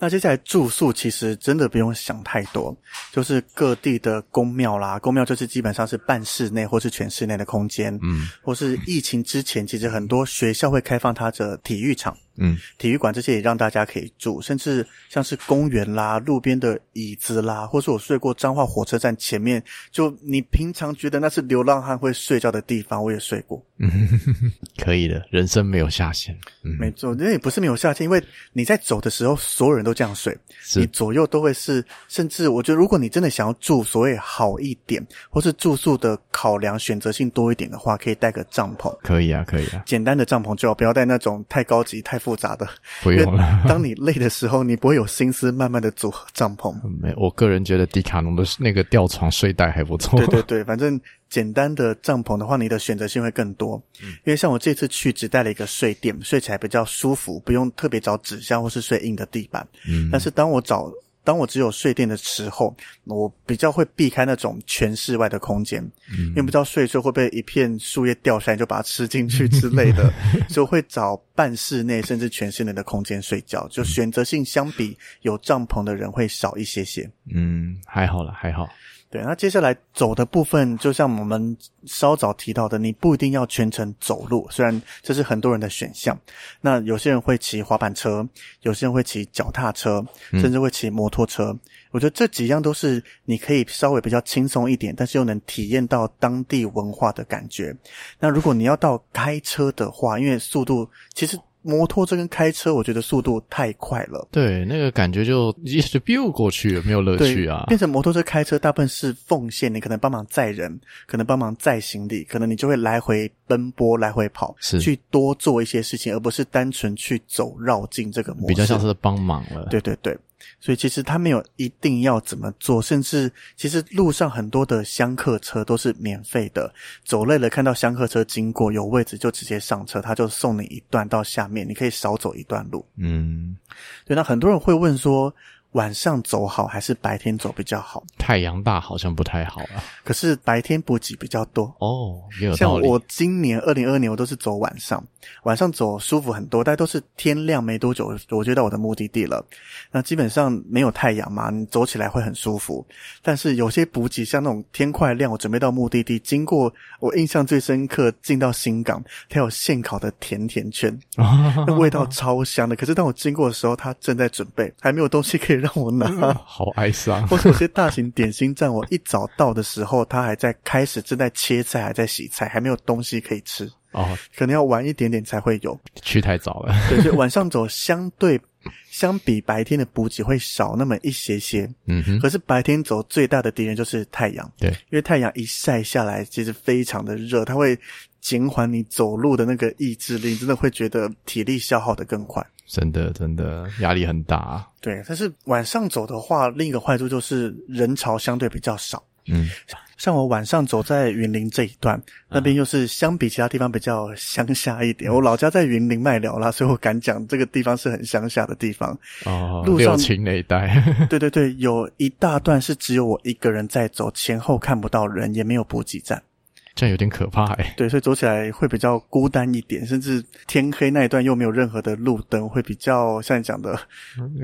那接下来住宿其实真的不用想太多，就是各地的宫庙啦，宫庙就是基本上是半室内或是全室内的空间，嗯，或是疫情之前，其实很多学校会开放它的体育场。嗯，体育馆这些也让大家可以住，甚至像是公园啦、路边的椅子啦，或是我睡过彰化火车站前面，就你平常觉得那是流浪汉会睡觉的地方，我也睡过。嗯，可以的，人生没有下限。嗯，没错，那也不是没有下限，因为你在走的时候，所有人都这样睡，你左右都会是，甚至我觉得，如果你真的想要住所谓好一点，或是住宿的考量选择性多一点的话，可以带个帐篷。可以啊，可以啊，简单的帐篷就好，不要带那种太高级、太复。复杂的，不用了。当你累的时候，你不会有心思慢慢的组合帐篷。没，我个人觉得迪卡侬的那个吊床睡袋还不错。对对对，反正简单的帐篷的话，你的选择性会更多。嗯，因为像我这次去只带了一个睡垫，睡起来比较舒服，不用特别找纸箱或是睡硬的地板。嗯，但是当我找当我只有睡垫的时候，我比较会避开那种全室外的空间，嗯，因为不知道睡睡会不会一片树叶掉下来就把它吃进去之类的，所以会找。半室内甚至全室内的空间睡觉，就选择性相比有帐篷的人会少一些些。嗯，还好了，还好。对，那接下来走的部分，就像我们稍早提到的，你不一定要全程走路，虽然这是很多人的选项。那有些人会骑滑板车，有些人会骑脚踏车，甚至会骑摩托车。嗯。我觉得这几样都是你可以稍微比较轻松一点，但是又能体验到当地文化的感觉。那如果你要到开车的话，因为速度其实。摩托车跟开车，我觉得速度太快了。对，那个感觉就一直 biu 过去了，没有乐趣啊。变成摩托车开车，大部分是奉献，你可能帮忙载人，可能帮忙载行李，可能你就会来回奔波，来回跑，是去多做一些事情，而不是单纯去走绕境这个模式。比较像是帮忙了。对对对。所以其实他没有一定要怎么做，甚至其实路上很多的香客车都是免费的，走累了看到香客车经过有位置就直接上车，他就送你一段到下面，你可以少走一段路。嗯，对。那很多人会问说，晚上走好还是白天走比较好？太阳大好像不太好啊。可是白天补给比较多哦，也有。像我今年二零二二年我都是走晚上，晚上走舒服很多，大家都是天亮没多久我就到我的目的地了。那基本上没有太阳嘛，你走起来会很舒服。但是有些补给像那种天快亮，我准备到目的地，经过我印象最深刻，进到新港，它有现烤的甜甜圈，那味道超香的。可是当我经过的时候，它正在准备，还没有东西可以。让我拿，好哀伤。或者有些大型点心站，我一早到的时候，他还在开始正在切菜，还在洗菜，还没有东西可以吃。哦，可能要晚一点点才会有。去太早了。对，就 晚上走相对相比白天的补给会少那么一些些。嗯哼。可是白天走最大的敌人就是太阳。对，因为太阳一晒下来，其实非常的热，它会减缓你走路的那个意志力，真的会觉得体力消耗的更快。真的，真的压力很大。对，但是晚上走的话，另一个坏处就是人潮相对比较少。嗯，像我晚上走在云林这一段，那边又是相比其他地方比较乡下一点。嗯、我老家在云林麦寮啦，所以我敢讲这个地方是很乡下的地方。哦，路上六轻那一带。对对对，有一大段是只有我一个人在走，前后看不到人，也没有补给站。这样有点可怕哎，对，所以走起来会比较孤单一点，甚至天黑那一段又没有任何的路灯，会比较像你讲的，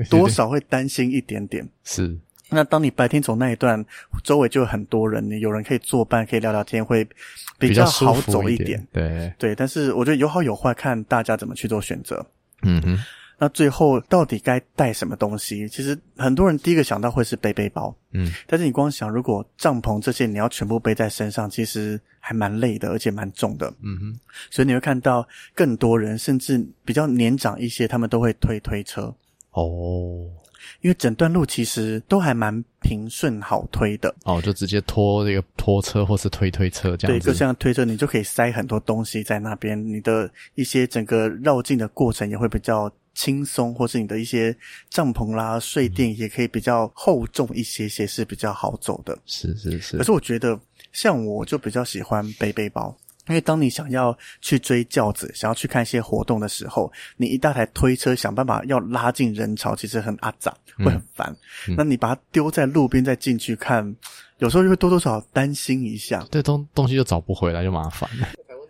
多少会担心一点点。是，那当你白天走那一段，周围就有很多人，你有人可以作伴，可以聊聊天，会比较好走一点。一点对对，但是我觉得有好有坏，看大家怎么去做选择。嗯哼。那最后到底该带什么东西？其实很多人第一个想到会是背背包，嗯，但是你光想如果帐篷这些你要全部背在身上，其实还蛮累的，而且蛮重的，嗯哼。所以你会看到更多人，甚至比较年长一些，他们都会推推车哦，因为整段路其实都还蛮平顺好推的哦，就直接拖这个拖车或是推推车这样子。对，就像推车，你就可以塞很多东西在那边，你的一些整个绕境的过程也会比较。轻松，或是你的一些帐篷啦、睡垫也可以比较厚重一些些，是比较好走的。是是是。可是我觉得，像我就比较喜欢背背包，因为当你想要去追轿子、想要去看一些活动的时候，你一大台推车想办法要拉进人潮，其实很阿杂，会很烦。嗯、那你把它丢在路边再进去看，有时候就会多多少少担心一下，这东东西就找不回来，就麻烦了。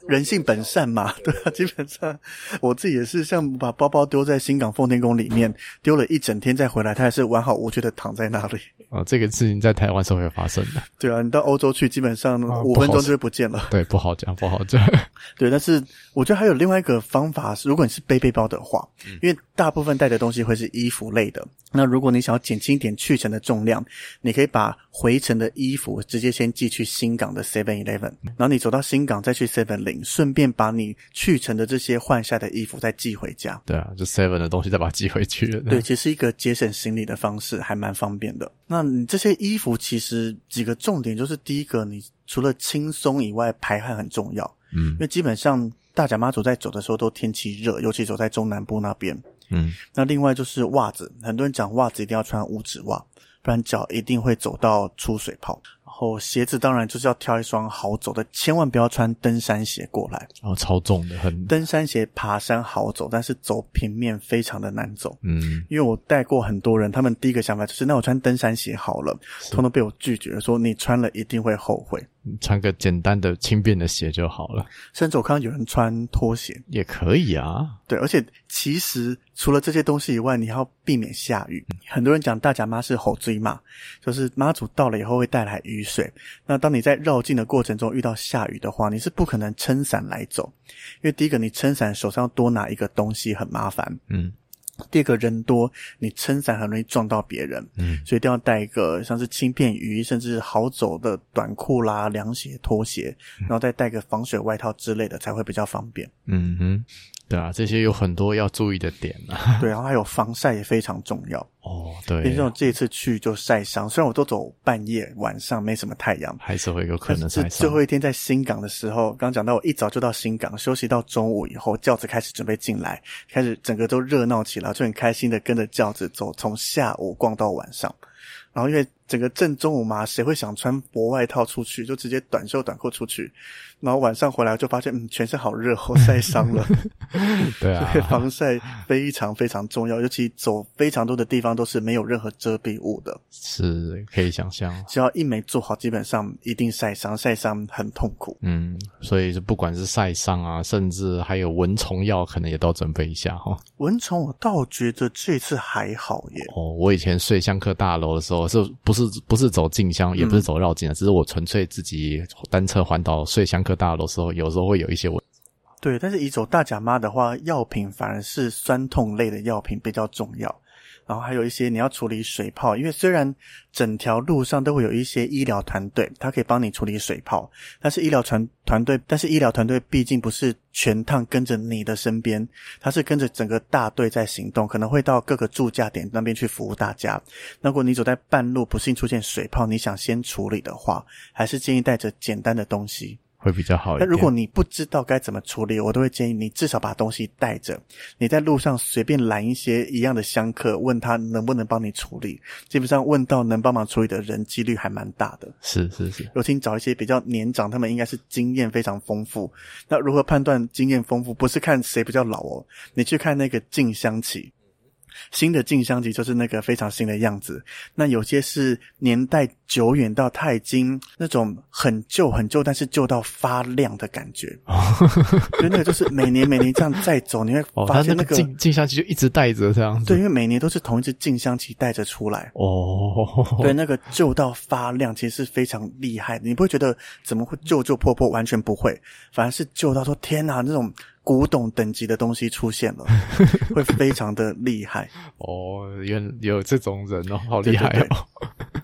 人性本善嘛，对啊，基本上我自己也是，像把包包丢在新港奉天宫里面，丢了一整天再回来，他还是完好无缺的躺在那里。哦，这个事情在台湾是会发生的。对啊，你到欧洲去，基本上五分钟就会不见了。哦、对，不好讲，不好讲。对，但是我觉得还有另外一个方法是，如果你是背背包的话，因为大部分带的东西会是衣服类的。那如果你想要减轻一点去程的重量，你可以把回程的衣服直接先寄去新港的 Seven Eleven，然后你走到新港再去 Seven 零，顺便把你去程的这些换下的衣服再寄回家。对啊，就 Seven 的东西再把它寄回去了。对，其实是一个节省行李的方式，还蛮方便的。那你这些衣服其实几个重点就是，第一个，你除了轻松以外，排汗很重要。嗯，因为基本上大甲妈祖在走的时候都天气热，尤其走在中南部那边。嗯，那另外就是袜子，很多人讲袜子一定要穿五指袜，不然脚一定会走到出水泡。然后鞋子当然就是要挑一双好走的，千万不要穿登山鞋过来。哦，超重的，很。登山鞋爬山好走，但是走平面非常的难走。嗯，因为我带过很多人，他们第一个想法就是，那我穿登山鞋好了，通通被我拒绝了，说你穿了一定会后悔。穿个简单的轻便的鞋就好了。甚至我看到有人穿拖鞋也可以啊。对，而且其实除了这些东西以外，你要避免下雨。嗯、很多人讲大甲妈是吼追嘛，就是妈祖到了以后会带来雨水。那当你在绕境的过程中遇到下雨的话，你是不可能撑伞来走，因为第一个你撑伞手上多拿一个东西很麻烦。嗯。第二个人多，你撑伞很容易撞到别人，嗯，所以一定要带一个像是轻便雨衣，甚至好走的短裤啦、凉鞋、拖鞋，然后再带个防水外套之类的，才会比较方便。嗯哼。对啊，这些有很多要注意的点啊。对，然后还有防晒也非常重要。哦，对。比如说我这一次去就晒伤，虽然我都走半夜，晚上没什么太阳，还是会有可能晒伤。最后一天在新港的时候，刚讲到我一早就到新港休息到中午以后，轿子开始准备进来，开始整个都热闹起来，就很开心的跟着轿子走，从下午逛到晚上。然后因为整个正中午嘛，谁会想穿薄外套出去？就直接短袖短裤出去。然后晚上回来就发现，嗯，全身好热，我晒伤了。对啊，防晒非常非常重要，尤其走非常多的地方都是没有任何遮蔽物的。是，可以想象。只要一没做好，基本上一定晒伤，晒伤很痛苦。嗯，所以不管是晒伤啊，甚至还有蚊虫药，可能也都准备一下哈。蚊虫我倒觉得这次还好耶。哦，我以前睡香客大楼的时候，是不是不是走进香，也不是走绕境啊，嗯、只是我纯粹自己单车环岛睡香。各大的时候，有时候会有一些问题。对，但是以走大甲妈的话，药品反而是酸痛类的药品比较重要。然后还有一些你要处理水泡，因为虽然整条路上都会有一些医疗团队，他可以帮你处理水泡，但是医疗团团队，但是医疗团队毕竟不是全趟跟着你的身边，他是跟着整个大队在行动，可能会到各个驻驾点那边去服务大家。如果你走在半路不幸出现水泡，你想先处理的话，还是建议带着简单的东西。会比较好一点。那如果你不知道该怎么处理，我都会建议你至少把东西带着。你在路上随便拦一些一样的香客，问他能不能帮你处理。基本上问到能帮忙处理的人，几率还蛮大的。是是是，尤其你找一些比较年长，他们应该是经验非常丰富。那如何判断经验丰富？不是看谁比较老哦，你去看那个进香旗。新的进香旗就是那个非常新的样子，那有些是年代久远到它已经那种很旧很旧，但是旧到发亮的感觉。所以那个就是每年每年这样再走，你会 发现那个进进香旗就一直带着这样子。对，因为每年都是同一支进香旗带着出来。哦，对，那个旧到发亮，其实是非常厉害的。你不会觉得怎么会旧旧破破，完全不会，反而是旧到说天哪，那种。古董等级的东西出现了，会非常的厉害哦。原有这种人哦，好厉害哦。对，对，对，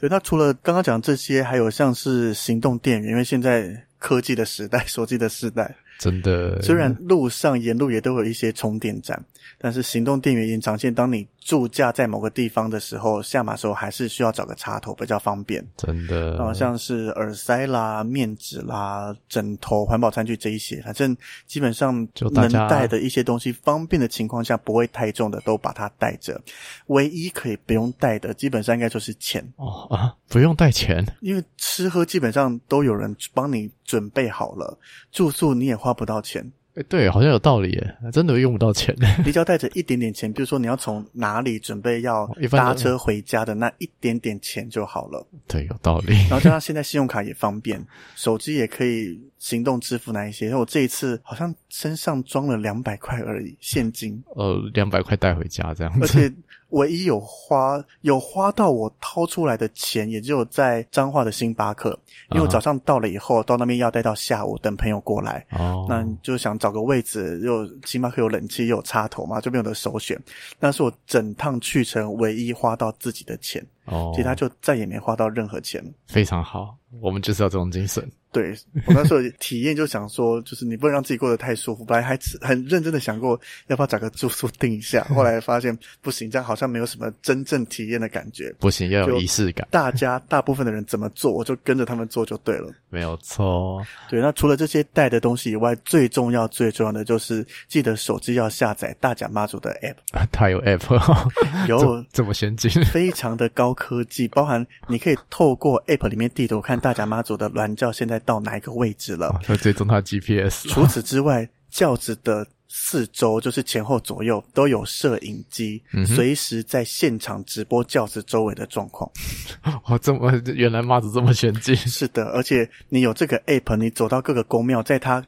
对，那除了刚刚讲这些，还有像是行动电源，因为现在科技的时代，手机的时代。真的，虽然路上沿路也都有一些充电站，但是行动电源延长线，当你驻驾在某个地方的时候，下马时候还是需要找个插头比较方便。真的，啊，像是耳塞啦、面纸啦、枕头、环保餐具这一些，反正基本上能带的一些东西，方便的情况下不会太重的都把它带着。唯一可以不用带的，基本上应该就是钱哦啊，不用带钱，因为吃喝基本上都有人帮你准备好了，住宿你也花不到钱。哎，对，好像有道理耶，真的用不到钱。你只要带着一点点钱，比如说你要从哪里准备要搭车回家的那一点点钱就好了。对，有道理。然后加上 现在信用卡也方便，手机也可以行动支付那一些。我这一次好像身上装了两百块而已，现金。呃，两百块带回家这样子。而且。唯一有花有花到我掏出来的钱，也只有在彰化的星巴克，因为我早上到了以后，到那边要待到下午等朋友过来。哦，那就想找个位置，又星巴克有冷气又有插头嘛，就没有的首选。那是我整趟去程唯一花到自己的钱。哦，其他就再也没花到任何钱。非常好，我们就是要这种精神。对，我那时候体验就想说，就是你不能让自己过得太舒服。本来还很认真的想过要不要找个住宿定一下，后来发现不行，这样好像没有什么真正体验的感觉。不行，要有仪式感。大家大部分的人怎么做，我就跟着他们做就对了。没有错。对，那除了这些带的东西以外，最重要最重要的就是记得手机要下载大甲妈祖的 app。啊，它有 app，有 这么先进，非常的高科技，包含你可以透过 app 里面地图看大甲妈祖的銮轿现在到哪一个位置了？会追踪它 GPS。除此之外，轿子的四周就是前后左右都有摄影机，嗯、随时在现场直播教室周围的状况。哦，这么 原来妈祖这么先进？是的，而且你有这个 app，你走到各个宫庙，在它。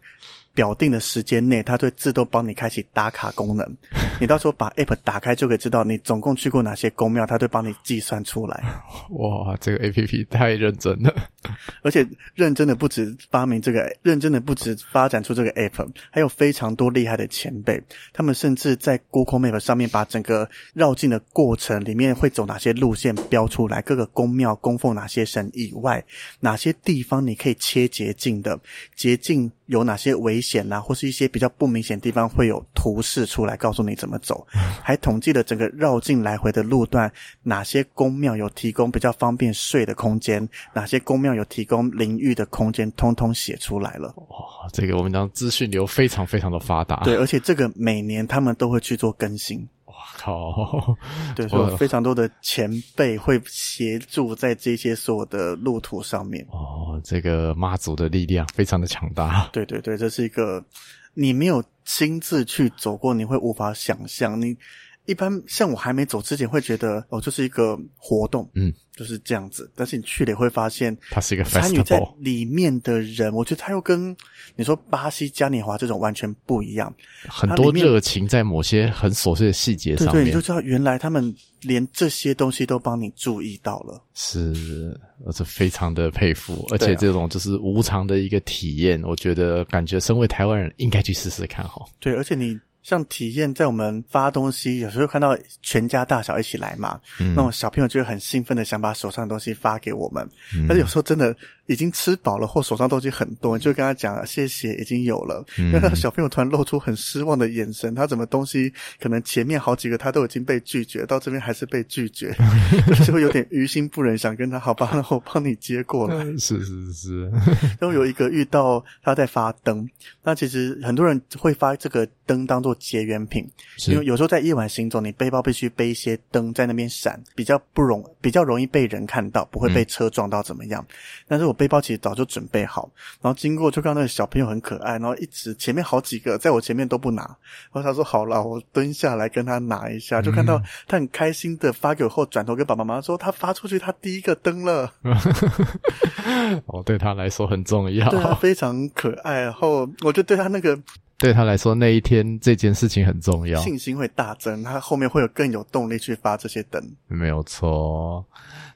表定的时间内，它会自动帮你开启打卡功能。你到时候把 App 打开，就可以知道你总共去过哪些宫庙，它会帮你计算出来。哇，这个 APP 太认真了，而且认真的不止发明这个，认真的不止发展出这个 App，还有非常多厉害的前辈，他们甚至在 Google Map 上面把整个绕境的过程里面会走哪些路线标出来，各个宫庙供奉哪些神以外，哪些地方你可以切捷径的，捷径有哪些危险。啦啊，或是一些比较不明显的地方，会有图示出来告诉你怎么走，还统计了整个绕境来回的路段，哪些宫庙有提供比较方便睡的空间，哪些宫庙有提供淋浴的空间，通通写出来了。哇，这个我们讲资讯流非常非常的发达，对，而且这个每年他们都会去做更新。哇好，对，所以有非常多的前辈会协助在这些所有的路途上面。哦，这个妈祖的力量非常的强大。对对对，这是一个你没有亲自去走过，你会无法想象你。一般像我还没走之前会觉得哦，就是一个活动，嗯，就是这样子。但是你去了也会发现，它是一个参与在里面的人，我觉得他又跟你说巴西嘉年华这种完全不一样。很多热情在某些很琐碎的细节上面，对，对，你就知道原来他们连这些东西都帮你注意到了。是，我是非常的佩服，而且这种就是无偿的一个体验，我觉得感觉身为台湾人应该去试试看哈。对，而且你。像体验在我们发东西，有时候看到全家大小一起来嘛，嗯、那种小朋友就会很兴奋的想把手上的东西发给我们，嗯、但是有时候真的。已经吃饱了，或手上东西很多，你就跟他讲谢谢，已经有了。因为他的小朋友突然露出很失望的眼神，他怎么东西可能前面好几个他都已经被拒绝，到这边还是被拒绝，就会有点于心不忍，想跟他好吧，那我帮你接过来。是 是是。然后 有一个遇到他在发灯，那其实很多人会发这个灯当做结缘品，因为有时候在夜晚行走，你背包必须背一些灯在那边闪，比较不容比较容易被人看到，不会被车撞到怎么样。但是我。背包其实早就准备好，然后经过就看到那个小朋友很可爱，然后一直前面好几个在我前面都不拿，然后他说好了，我蹲下来跟他拿一下，就看到他很开心的发给我后，转头跟爸爸妈妈说他发出去他第一个灯了，哦，对他来说很重要，对他非常可爱，然后我就对他那个。对他来说，那一天这件事情很重要，信心会大增，他后面会有更有动力去发这些灯。没有错。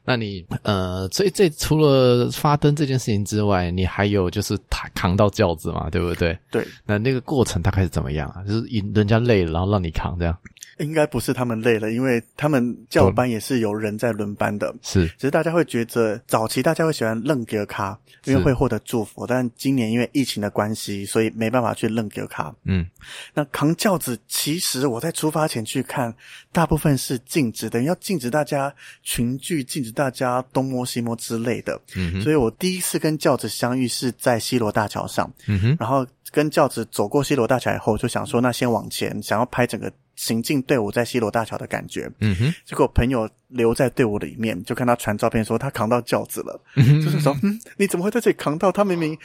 那你呃，所以这除了发灯这件事情之外，你还有就是扛扛到轿子嘛，对不对？对。那那个过程大概是怎么样啊？就是人家累了，然后让你扛这样。应该不是他们累了，因为他们教班也是有人在轮班的。是，只是大家会觉得早期大家会喜欢楞给卡，因为会获得祝福。但今年因为疫情的关系，所以没办法去楞给卡。嗯，那扛轿子，其实我在出发前去看，大部分是禁止的，要禁止大家群聚，禁止大家东摸西摸之类的。嗯，所以我第一次跟轿子相遇是在西罗大桥上。嗯哼，然后跟轿子走过西罗大桥以后，就想说那先往前，想要拍整个。行进队伍在西罗大桥的感觉，嗯哼，结果朋友留在队伍里面，就看他传照片说他扛到轿子了，嗯，就是说，嗯，你怎么会在这里扛到？他明明，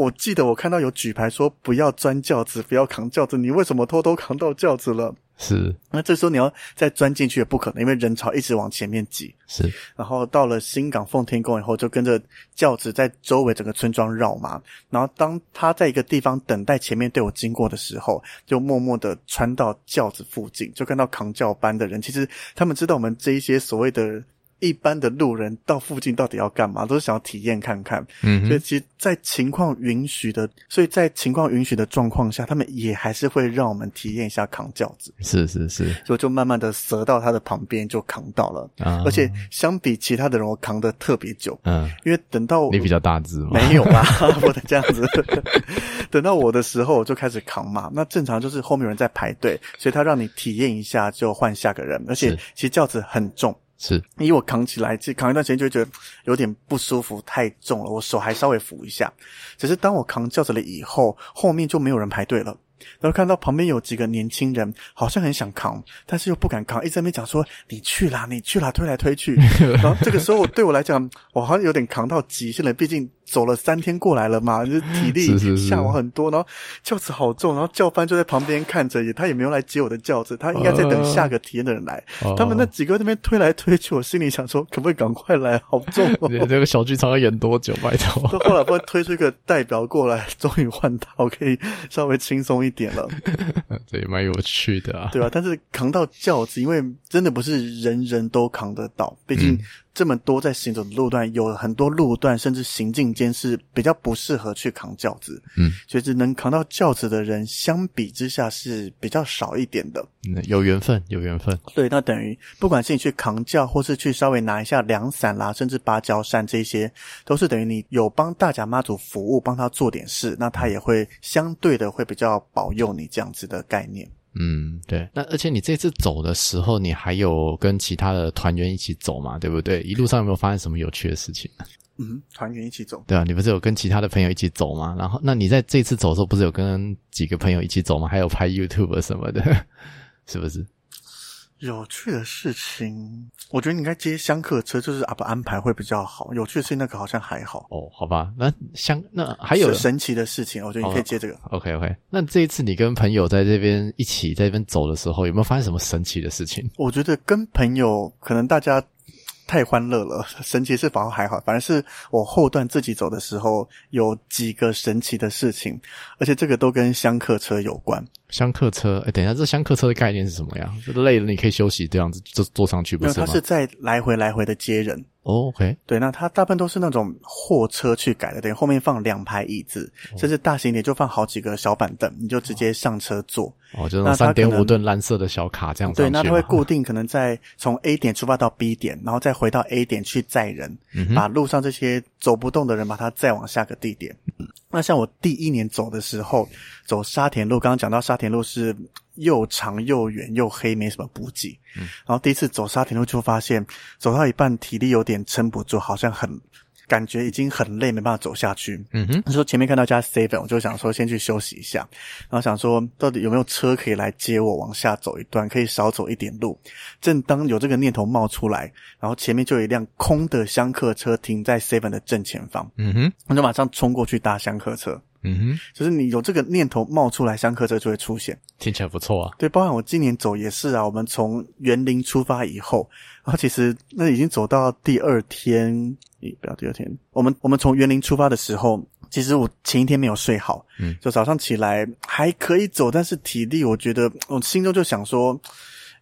我记得我看到有举牌说不要钻轿子，不要扛轿子，你为什么偷偷扛到轿子了？是，那这时候你要再钻进去也不可能，因为人潮一直往前面挤。是，然后到了新港奉天宫以后，就跟着轿子在周围整个村庄绕嘛。然后当他在一个地方等待前面队伍经过的时候，就默默的穿到轿子附近，就看到扛轿班的人。其实他们知道我们这一些所谓的。一般的路人到附近到底要干嘛？都是想要体验看看。嗯，所以其实，在情况允许的，所以在情况允许的状况下，他们也还是会让我们体验一下扛轿子。是是是，所以就慢慢的折到他的旁边就扛到了。啊，而且相比其他的人，我扛的特别久。嗯，因为等到你比较大只嘛，没有啦，不能这样子。等到我的时候，我就开始扛嘛。那正常就是后面有人在排队，所以他让你体验一下，就换下个人。而且其实轿子很重。是，因为我扛起来，扛一段时间就觉得有点不舒服，太重了。我手还稍微扶一下，只是当我扛轿子了以后，后面就没有人排队了。然后看到旁边有几个年轻人，好像很想扛，但是又不敢扛，一直在那边讲说：“你去啦，你去啦，推来推去。”然后这个时候，对我来讲，我好像有点扛到极限了。毕竟走了三天过来了嘛，就是体力下滑很多，然后轿子好重，然后教班就在旁边看着，也他也没有来接我的轿子，他应该在等下个体验的人来。Uh, 他们那几个在那边推来推去，我心里想说，可不可以赶快来？好重 哦！这个小剧场要演多久？拜托。到后来不会推出一个代表过来，终于换他，我可以稍微轻松一点了。这也蛮有趣的啊，对吧、啊？但是扛到轿子，因为真的不是人人都扛得到，毕竟。嗯这么多在行走的路段，有很多路段甚至行进间是比较不适合去扛轿子，嗯，所以只能扛到轿子的人，相比之下是比较少一点的。嗯，有缘分，有缘分。对，那等于不管是你去扛轿，或是去稍微拿一下凉伞啦，甚至芭蕉扇这些，都是等于你有帮大甲妈祖服务，帮他做点事，那他也会相对的会比较保佑你这样子的概念。嗯，对。那而且你这次走的时候，你还有跟其他的团员一起走嘛？对不对？一路上有没有发生什么有趣的事情？嗯，团员一起走。对啊，你不是有跟其他的朋友一起走吗？然后，那你在这次走的时候，不是有跟几个朋友一起走吗？还有拍 YouTube 什么的，是不是？有趣的事情，我觉得你应该接香客车，就是阿不安排会比较好。有趣的事情那个好像还好哦，好吧。那香那还有神奇的事情，我觉得你可以接这个。哦、OK OK。那这一次你跟朋友在这边一起在这边走的时候，有没有发生什么神奇的事情？我觉得跟朋友可能大家。太欢乐了，神奇是反而还好，反而是我后段自己走的时候有几个神奇的事情，而且这个都跟香客车有关。香客车，哎，等一下，这香客车的概念是什么呀？就累了你可以休息，这样子就坐上去不是吗？它是在来回来回的接人。Oh, OK，对，那它大部分都是那种货车去改的，等于后面放两排椅子，oh. 甚至大型点就放好几个小板凳，你就直接上车坐。哦，就是那三点五吨蓝色的小卡这样子。对，那它会固定，可能在从 A 点出发到 B 点，然后再回到 A 点去载人，嗯、把路上这些走不动的人把它载往下个地点。嗯、那像我第一年走的时候，走沙田路，刚刚讲到沙田路是。又长又远又黑，没什么补给。嗯，然后第一次走沙田路，就发现走到一半体力有点撑不住，好像很感觉已经很累，没办法走下去。嗯哼，他说前面看到一家 seven，我就想说先去休息一下，然后想说到底有没有车可以来接我往下走一段，可以少走一点路。正当有这个念头冒出来，然后前面就有一辆空的厢客车停在 seven 的正前方。嗯哼，我就马上冲过去搭厢客车。嗯哼，就是你有这个念头冒出来，香客车就会出现，听起来不错啊。对，包含我今年走也是啊。我们从园林出发以后，然后其实那已经走到第二天，咦，不要第二天。我们我们从园林出发的时候，其实我前一天没有睡好，嗯，就早上起来还可以走，但是体力我觉得我心中就想说，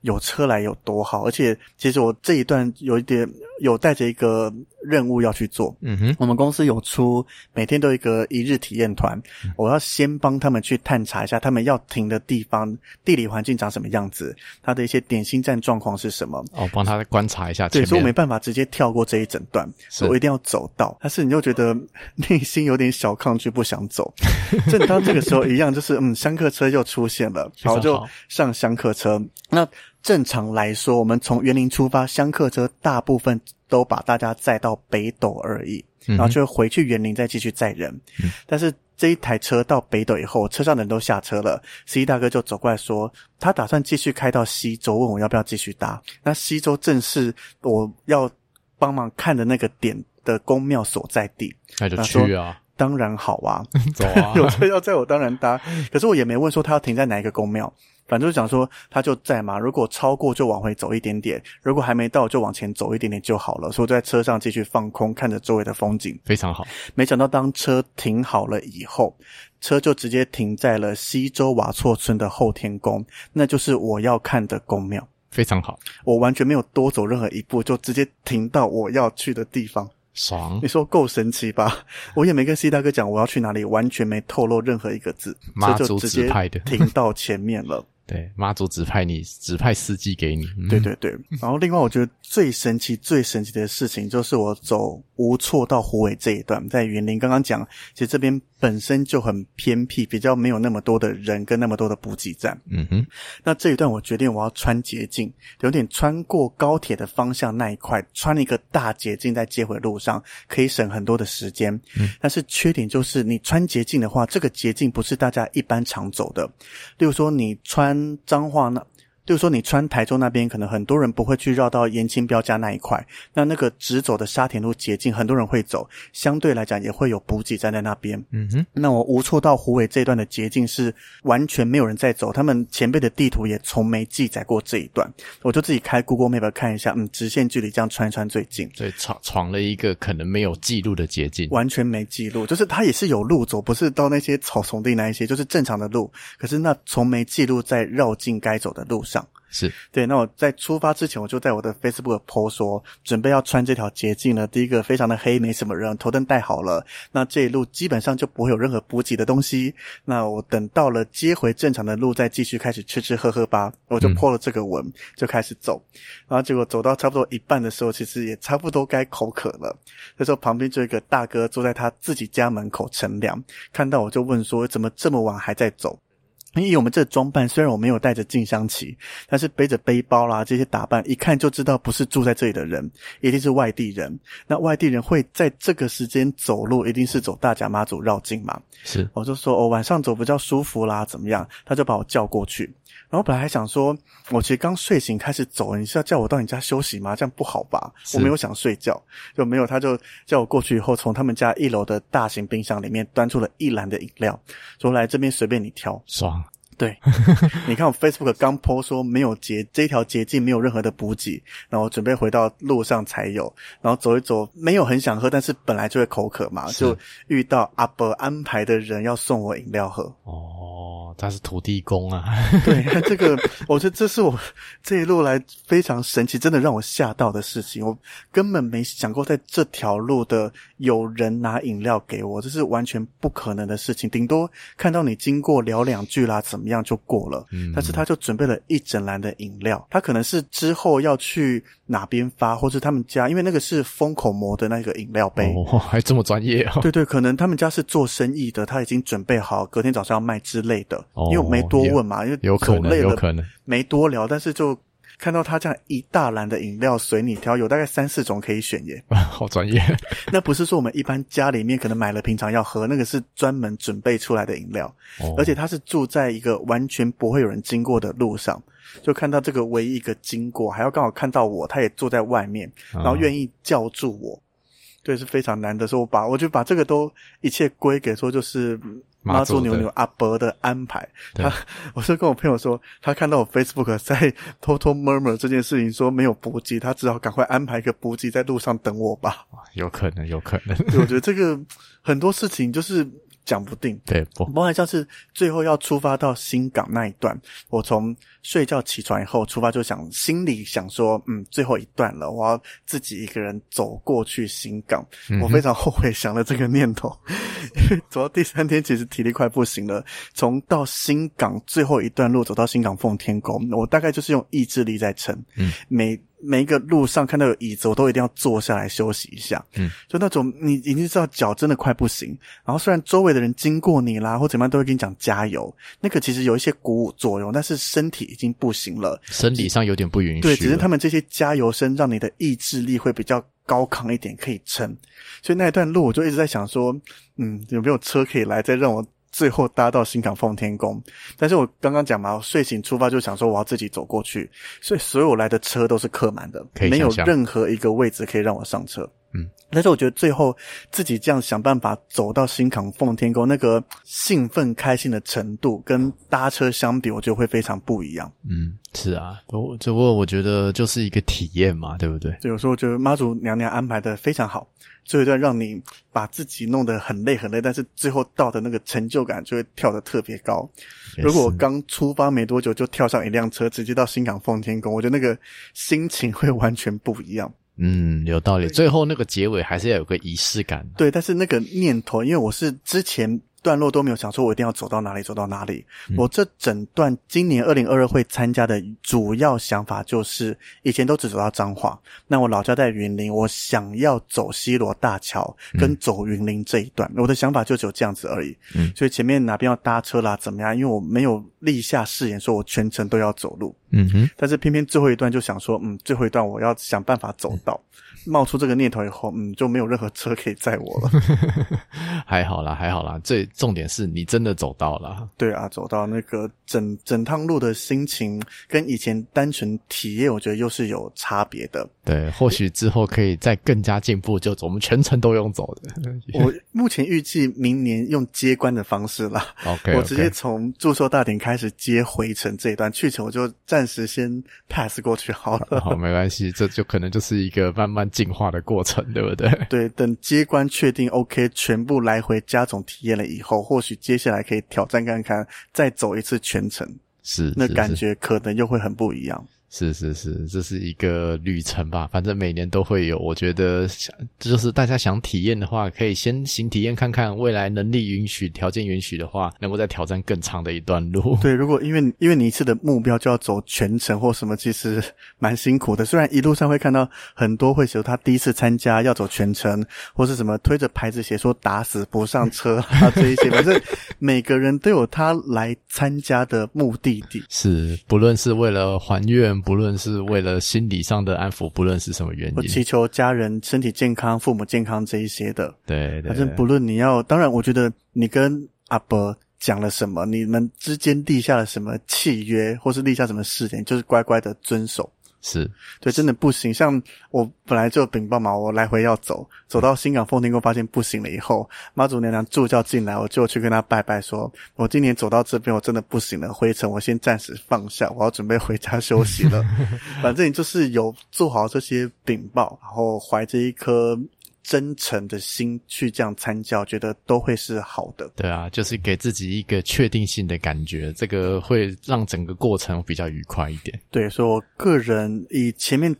有车来有多好。而且其实我这一段有一点有带着一个。任务要去做，嗯哼，我们公司有出每天都有一个一日体验团，嗯，我要先帮他们去探查一下他们要停的地方地理环境长什么样子，他的一些点心站状况是什么，哦，帮他观察一下。对，所以我没办法直接跳过这一整段，所以我一定要走到。但是你又觉得 内心有点小抗拒，不想走。正当这个时候，一样就是嗯，香客车又出现了，然后就上香客车。那正常来说，我们从园林出发，香客车大部分。都把大家载到北斗而已，然后就回去园林再继续载人。嗯。但是这一台车到北斗以后，车上的人都下车了，司机大哥就走过来说，他打算继续开到西周，问我要不要继续搭。那西周正是我要帮忙看的那个点的宫庙所在地，那就去啊。当然好啊，走啊，有车要载我当然搭。可是我也没问说他要停在哪一个宫庙。反正就想说，他就在嘛。如果超过就往回走一点点，如果还没到就往前走一点点就好了。所以在车上继续放空，看着周围的风景，非常好。没想到当车停好了以后，车就直接停在了西周瓦措村的后天宫，那就是我要看的宫庙。非常好，我完全没有多走任何一步，就直接停到我要去的地方。爽，你说够神奇吧？我也没跟 C 大哥讲我要去哪里，完全没透露任何一个字，妈祖指派的，停到前面了。对，妈祖指派你，指派司机给你。嗯。对对对，然后另外我觉得最神奇、最神奇的事情就是我走无错到虎尾这一段，在园林刚刚讲，其实这边。本身就很偏僻，比较没有那么多的人跟那么多的补给站。嗯哼，那这一段我决定我要穿捷径，有点穿过高铁的方向那一块，穿一个大捷径在接回路上，可以省很多的时间。嗯，但是缺点就是你穿捷径的话，这个捷径不是大家一般常走的。例如说，你穿彰化那。就是说你穿台中那边，可能很多人不会去绕到延庆标家那一块，那那个直走的沙田路捷径，很多人会走，相对来讲也会有补给站在那边。嗯哼，那我无错到湖尾这一段的捷径是完全没有人在走，他们前辈的地图也从没记载过这一段，我就自己开 Google Map 看一下，嗯，直线距离这样穿一穿最近。对，闯闯了一个可能没有记录的捷径，完全没记录，就是它也是有路走，不是到那些草丛地那一些，就是正常的路，可是那从没记录在绕境该走的路上。是对，那我在出发之前，我就在我的 Facebook post 说，准备要穿这条捷径了。第一个非常的黑，没什么人，头灯带好了。那这一路基本上就不会有任何补给的东西。那我等到了接回正常的路，再继续开始吃吃喝喝吧。我就 po 了这个文，嗯、就开始走。然后结果走到差不多一半的时候，其实也差不多该口渴了。这时候旁边就有一个大哥坐在他自己家门口乘凉，看到我就问说，怎么这么晚还在走？因为我们这装扮，虽然我没有带着静香旗，但是背着背包啦，这些打扮一看就知道不是住在这里的人，一定是外地人。那外地人会在这个时间走路，一定是走大甲妈祖绕境嘛？是，我就说哦，晚上走比较舒服啦，怎么样？他就把我叫过去。然后本来还想说，我其实刚睡醒开始走，你是要叫我到你家休息吗？这样不好吧？我没有想睡觉，就没有。他就叫我过去以后，从他们家一楼的大型冰箱里面端出了一篮的饮料，说来这边随便你挑，爽。对，你看我 Facebook 刚 po 说没有捷，这条捷径没有任何的补给，然后准备回到路上才有，然后走一走，没有很想喝，但是本来就会口渴嘛，就遇到阿伯安排的人要送我饮料喝。哦，他是土地公啊。对，这个我觉得这是我这一路来非常神奇，真的让我吓到的事情。我根本没想过在这条路的有人拿饮料给我，这是完全不可能的事情。顶多看到你经过聊两句啦，怎么样就过了，嗯，但是他就准备了一整篮的饮料，他可能是之后要去哪边发，或是他们家，因为那个是封口膜的那个饮料杯，哦，还这么专业哦。对对，可能他们家是做生意的，他已经准备好隔天早上要卖之类的，哦，因为我没多问嘛，因为有可能，有可能没多聊，但是就。看到他这样一大篮的饮料随你挑，有大概三四种可以选耶。好专业。那不是说我们一般家里面可能买了平常要喝，那个是专门准备出来的饮料。哦。而且他是住在一个完全不会有人经过的路上，就看到这个唯一一个经过，还要刚好看到我，他也坐在外面，然后愿意叫住我。哦。对，是非常难的。所以我把我就把这个都一切归给说就是。妈祖牛牛阿伯的安排，他，我是跟我朋友说，他看到我 Facebook 在偷偷 murmur 这件事情，说没有补给，他只好赶快安排一个补给在路上等我吧。有可能，有可能。对，我觉得这个很多事情就是。讲不定，对，不，包括像是最后要出发到新港那一段，我从睡觉起床以后出发，就想心里想说，嗯，最后一段了，我要自己一个人走过去新港。嗯、我非常后悔想了这个念头，因为走到第三天，其实体力快不行了。从到新港最后一段路走到新港奉天宫，我大概就是用意志力在撑，嗯，每。每一个路上看到有椅子，我都一定要坐下来休息一下。嗯，就那种你已经知道脚真的快不行，然后虽然周围的人经过你啦或怎么样都会跟你讲加油，那个其实有一些鼓舞作用，但是身体已经不行了，生理上有点不允许。对，只是他们这些加油声让你的意志力会比较高亢一点，可以撑。所以那一段路我就一直在想说，嗯，有没有车可以来再让我。最后搭到新港奉天宫，但是我刚刚讲嘛，我睡醒出发就想说我要自己走过去，所以所有来的车都是客满的，没有任何一个位置可以让我上车。嗯，但是我觉得最后自己这样想办法走到新港奉天宫，那个兴奋开心的程度跟搭车相比，我觉得会非常不一样。嗯，是啊，不只不过我觉得就是一个体验嘛，对不对？对，有时候我觉得妈祖娘娘安排的非常好。最后一段让你把自己弄得很累很累，但是最后到的那个成就感就会跳得特别高。如果我刚出发没多久就跳上一辆车，直接到新港奉天宫，我觉得那个心情会完全不一样。嗯，有道理。最后那个结尾还是要有个仪式感。对，但是那个念头，因为我是之前。段落都没有想说，我一定要走到哪里，走到哪里。嗯、我这整段今年二零二二会参加的主要想法就是，以前都只走到彰化，那我老家在云林，我想要走西罗大桥跟走云林这一段，嗯、我的想法就只有这样子而已。嗯，所以前面哪边要搭车啦，怎么样？因为我没有立下誓言，说我全程都要走路。嗯哼，但是偏偏最后一段就想说，嗯，最后一段我要想办法走到。冒出这个念头以后，嗯，就没有任何车可以载我了。还好啦，还好啦。最重点是你真的走到了。对啊，走到那个整整趟路的心情，跟以前单纯体验，我觉得又是有差别的。对，或许之后可以再更加进步，就我们全程都用走的。我目前预计明年用接关的方式啦。OK，我直接从祝寿大典开始接回程这一段，去程我就暂时先 pass 过去好了。好，没关系，这就可能就是一个慢慢进化的过程，对不对？对，等接关确定 OK，全部来回加总体验了以后，或许接下来可以挑战看看，再走一次全程，是，那感觉可能又会很不一样。是是是，这是一个旅程吧，反正每年都会有。我觉得想就是大家想体验的话，可以先行体验看看，未来能力允许、条件允许的话，能够再挑战更长的一段路。对，如果因为因为你一次的目标就要走全程或什么，其实蛮辛苦的。虽然一路上会看到很多会写他第一次参加要走全程，或是什么推着牌子写说打死不上车 啊这一些，反正每个人都有他来参加的目的地。是，不论是为了还愿。不论是为了心理上的安抚，不论是什么原因，我祈求家人身体健康、父母健康这一些的。对，对，反正不论你要，当然，我觉得你跟阿伯讲了什么，你们之间立下了什么契约，或是立下什么誓言，就是乖乖的遵守。是对，真的不行。像我本来就禀报嘛，我来回要走，走到新港奉天宫发现不行了以后，妈祖娘娘助教进来，我就去跟她拜拜说，说我今年走到这边，我真的不行了，回程我先暂时放下，我要准备回家休息了。反正你就是有做好这些禀报，然后怀着一颗。真诚的心去这样参教，觉得都会是好的。对啊，就是给自己一个确定性的感觉，这个会让整个过程比较愉快一点。对，所以我个人以前面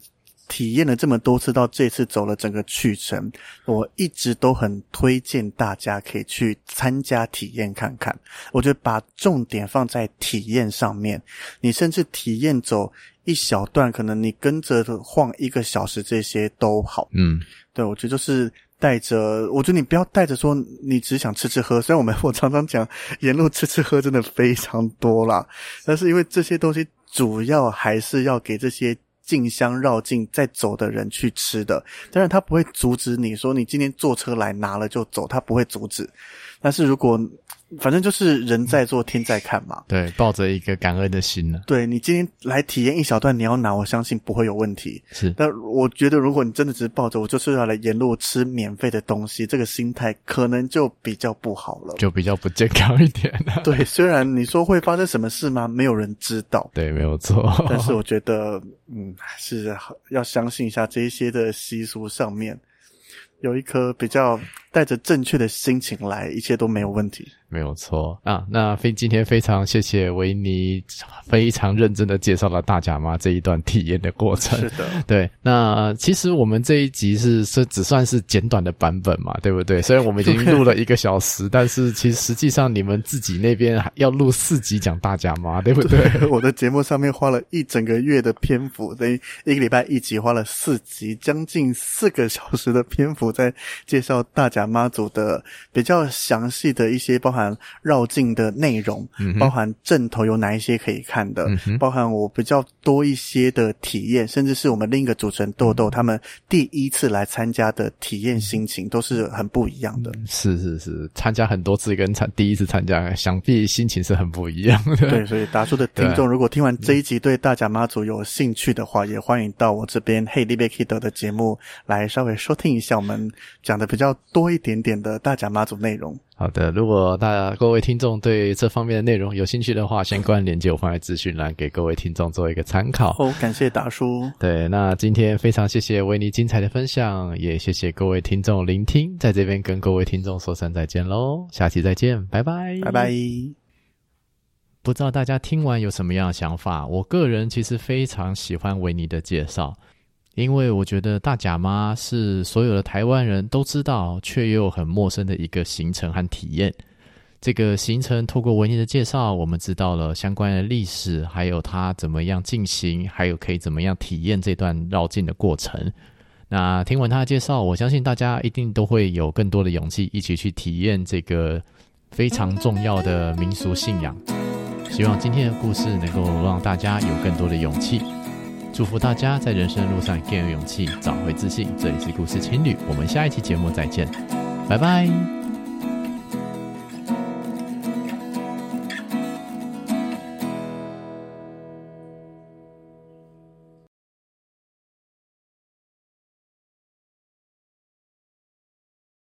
体验了这么多次，到这次走了整个去程，我一直都很推荐大家可以去参加体验看看。我觉得把重点放在体验上面，你甚至体验走一小段，可能你跟着晃一个小时，这些都好。嗯。对，我觉得就是带着，我觉得你不要带着说你只想吃吃喝。虽然我们 我常常讲沿路吃吃喝真的非常多啦，但是因为这些东西主要还是要给这些进香绕境再走的人去吃的。但是他不会阻止你说你今天坐车来拿了就走，他不会阻止。但是如果反正就是人在做天在看嘛，对，抱着一个感恩的心呢。对，你今天来体验一小段，你要拿，我相信不会有问题。是，但我觉得如果你真的只是抱着我就是要来沿路吃免费的东西，这个心态可能就比较不好了，就比较不健康一点了。对，虽然你说会发生什么事吗？没有人知道。对，没有错。但是我觉得，嗯，还是要相信一下这一些的习俗上面有一颗比较带着正确的心情来，一切都没有问题。没有错啊，那非今天非常谢谢维尼非常认真的介绍了大甲妈这一段体验的过程。是的，对。那其实我们这一集是是只算是简短的版本嘛，对不对？虽然我们已经录了一个小时，但是其实实际上你们自己那边还要录四集讲大甲妈，对不对？对，我的节目上面花了一整个月的篇幅，等于一个礼拜一集，花了四集，将近四个小时的篇幅在介绍大甲妈祖的比较详细的一些包含。包含绕境的内容，嗯，包含阵头有哪一些可以看的，嗯，包含我比较多一些的体验，甚至是我们另一个主持人豆豆他们第一次来参加的体验心情都是很不一样的。是是是，参加很多次跟参第一次参加，想必心情是很不一样的。对，所以达叔的 听众如果听完这一集对大甲妈祖有兴趣的话，也欢迎到我这边 Hey 立贝 Kid 的节目来稍微收听一下我们讲的比较多一点点的大甲妈祖内容。好的，如果大家各位听众对这方面的内容有兴趣的话，相关链接我放在资讯栏，给各位听众做一个参考。哦，感谢达叔。对，那今天非常谢谢维尼精彩的分享，也谢谢各位听众聆听，在这边跟各位听众说声再见喽，下期再见，拜拜，拜拜。不知道大家听完有什么样的想法？我个人其实非常喜欢维尼的介绍。因为我觉得大甲妈是所有的台湾人都知道却又很陌生的一个行程和体验。这个行程透过维尼的介绍，我们知道了相关的历史，还有它怎么样进行，还有可以怎么样体验这段绕境的过程。那听完他的介绍，我相信大家一定都会有更多的勇气，一起去体验这个非常重要的民俗信仰。希望今天的故事能够让大家有更多的勇气。祝福大家在人生的路上更有勇气，找回自信。这里是故事情侣，我们下一期节目再见，拜拜。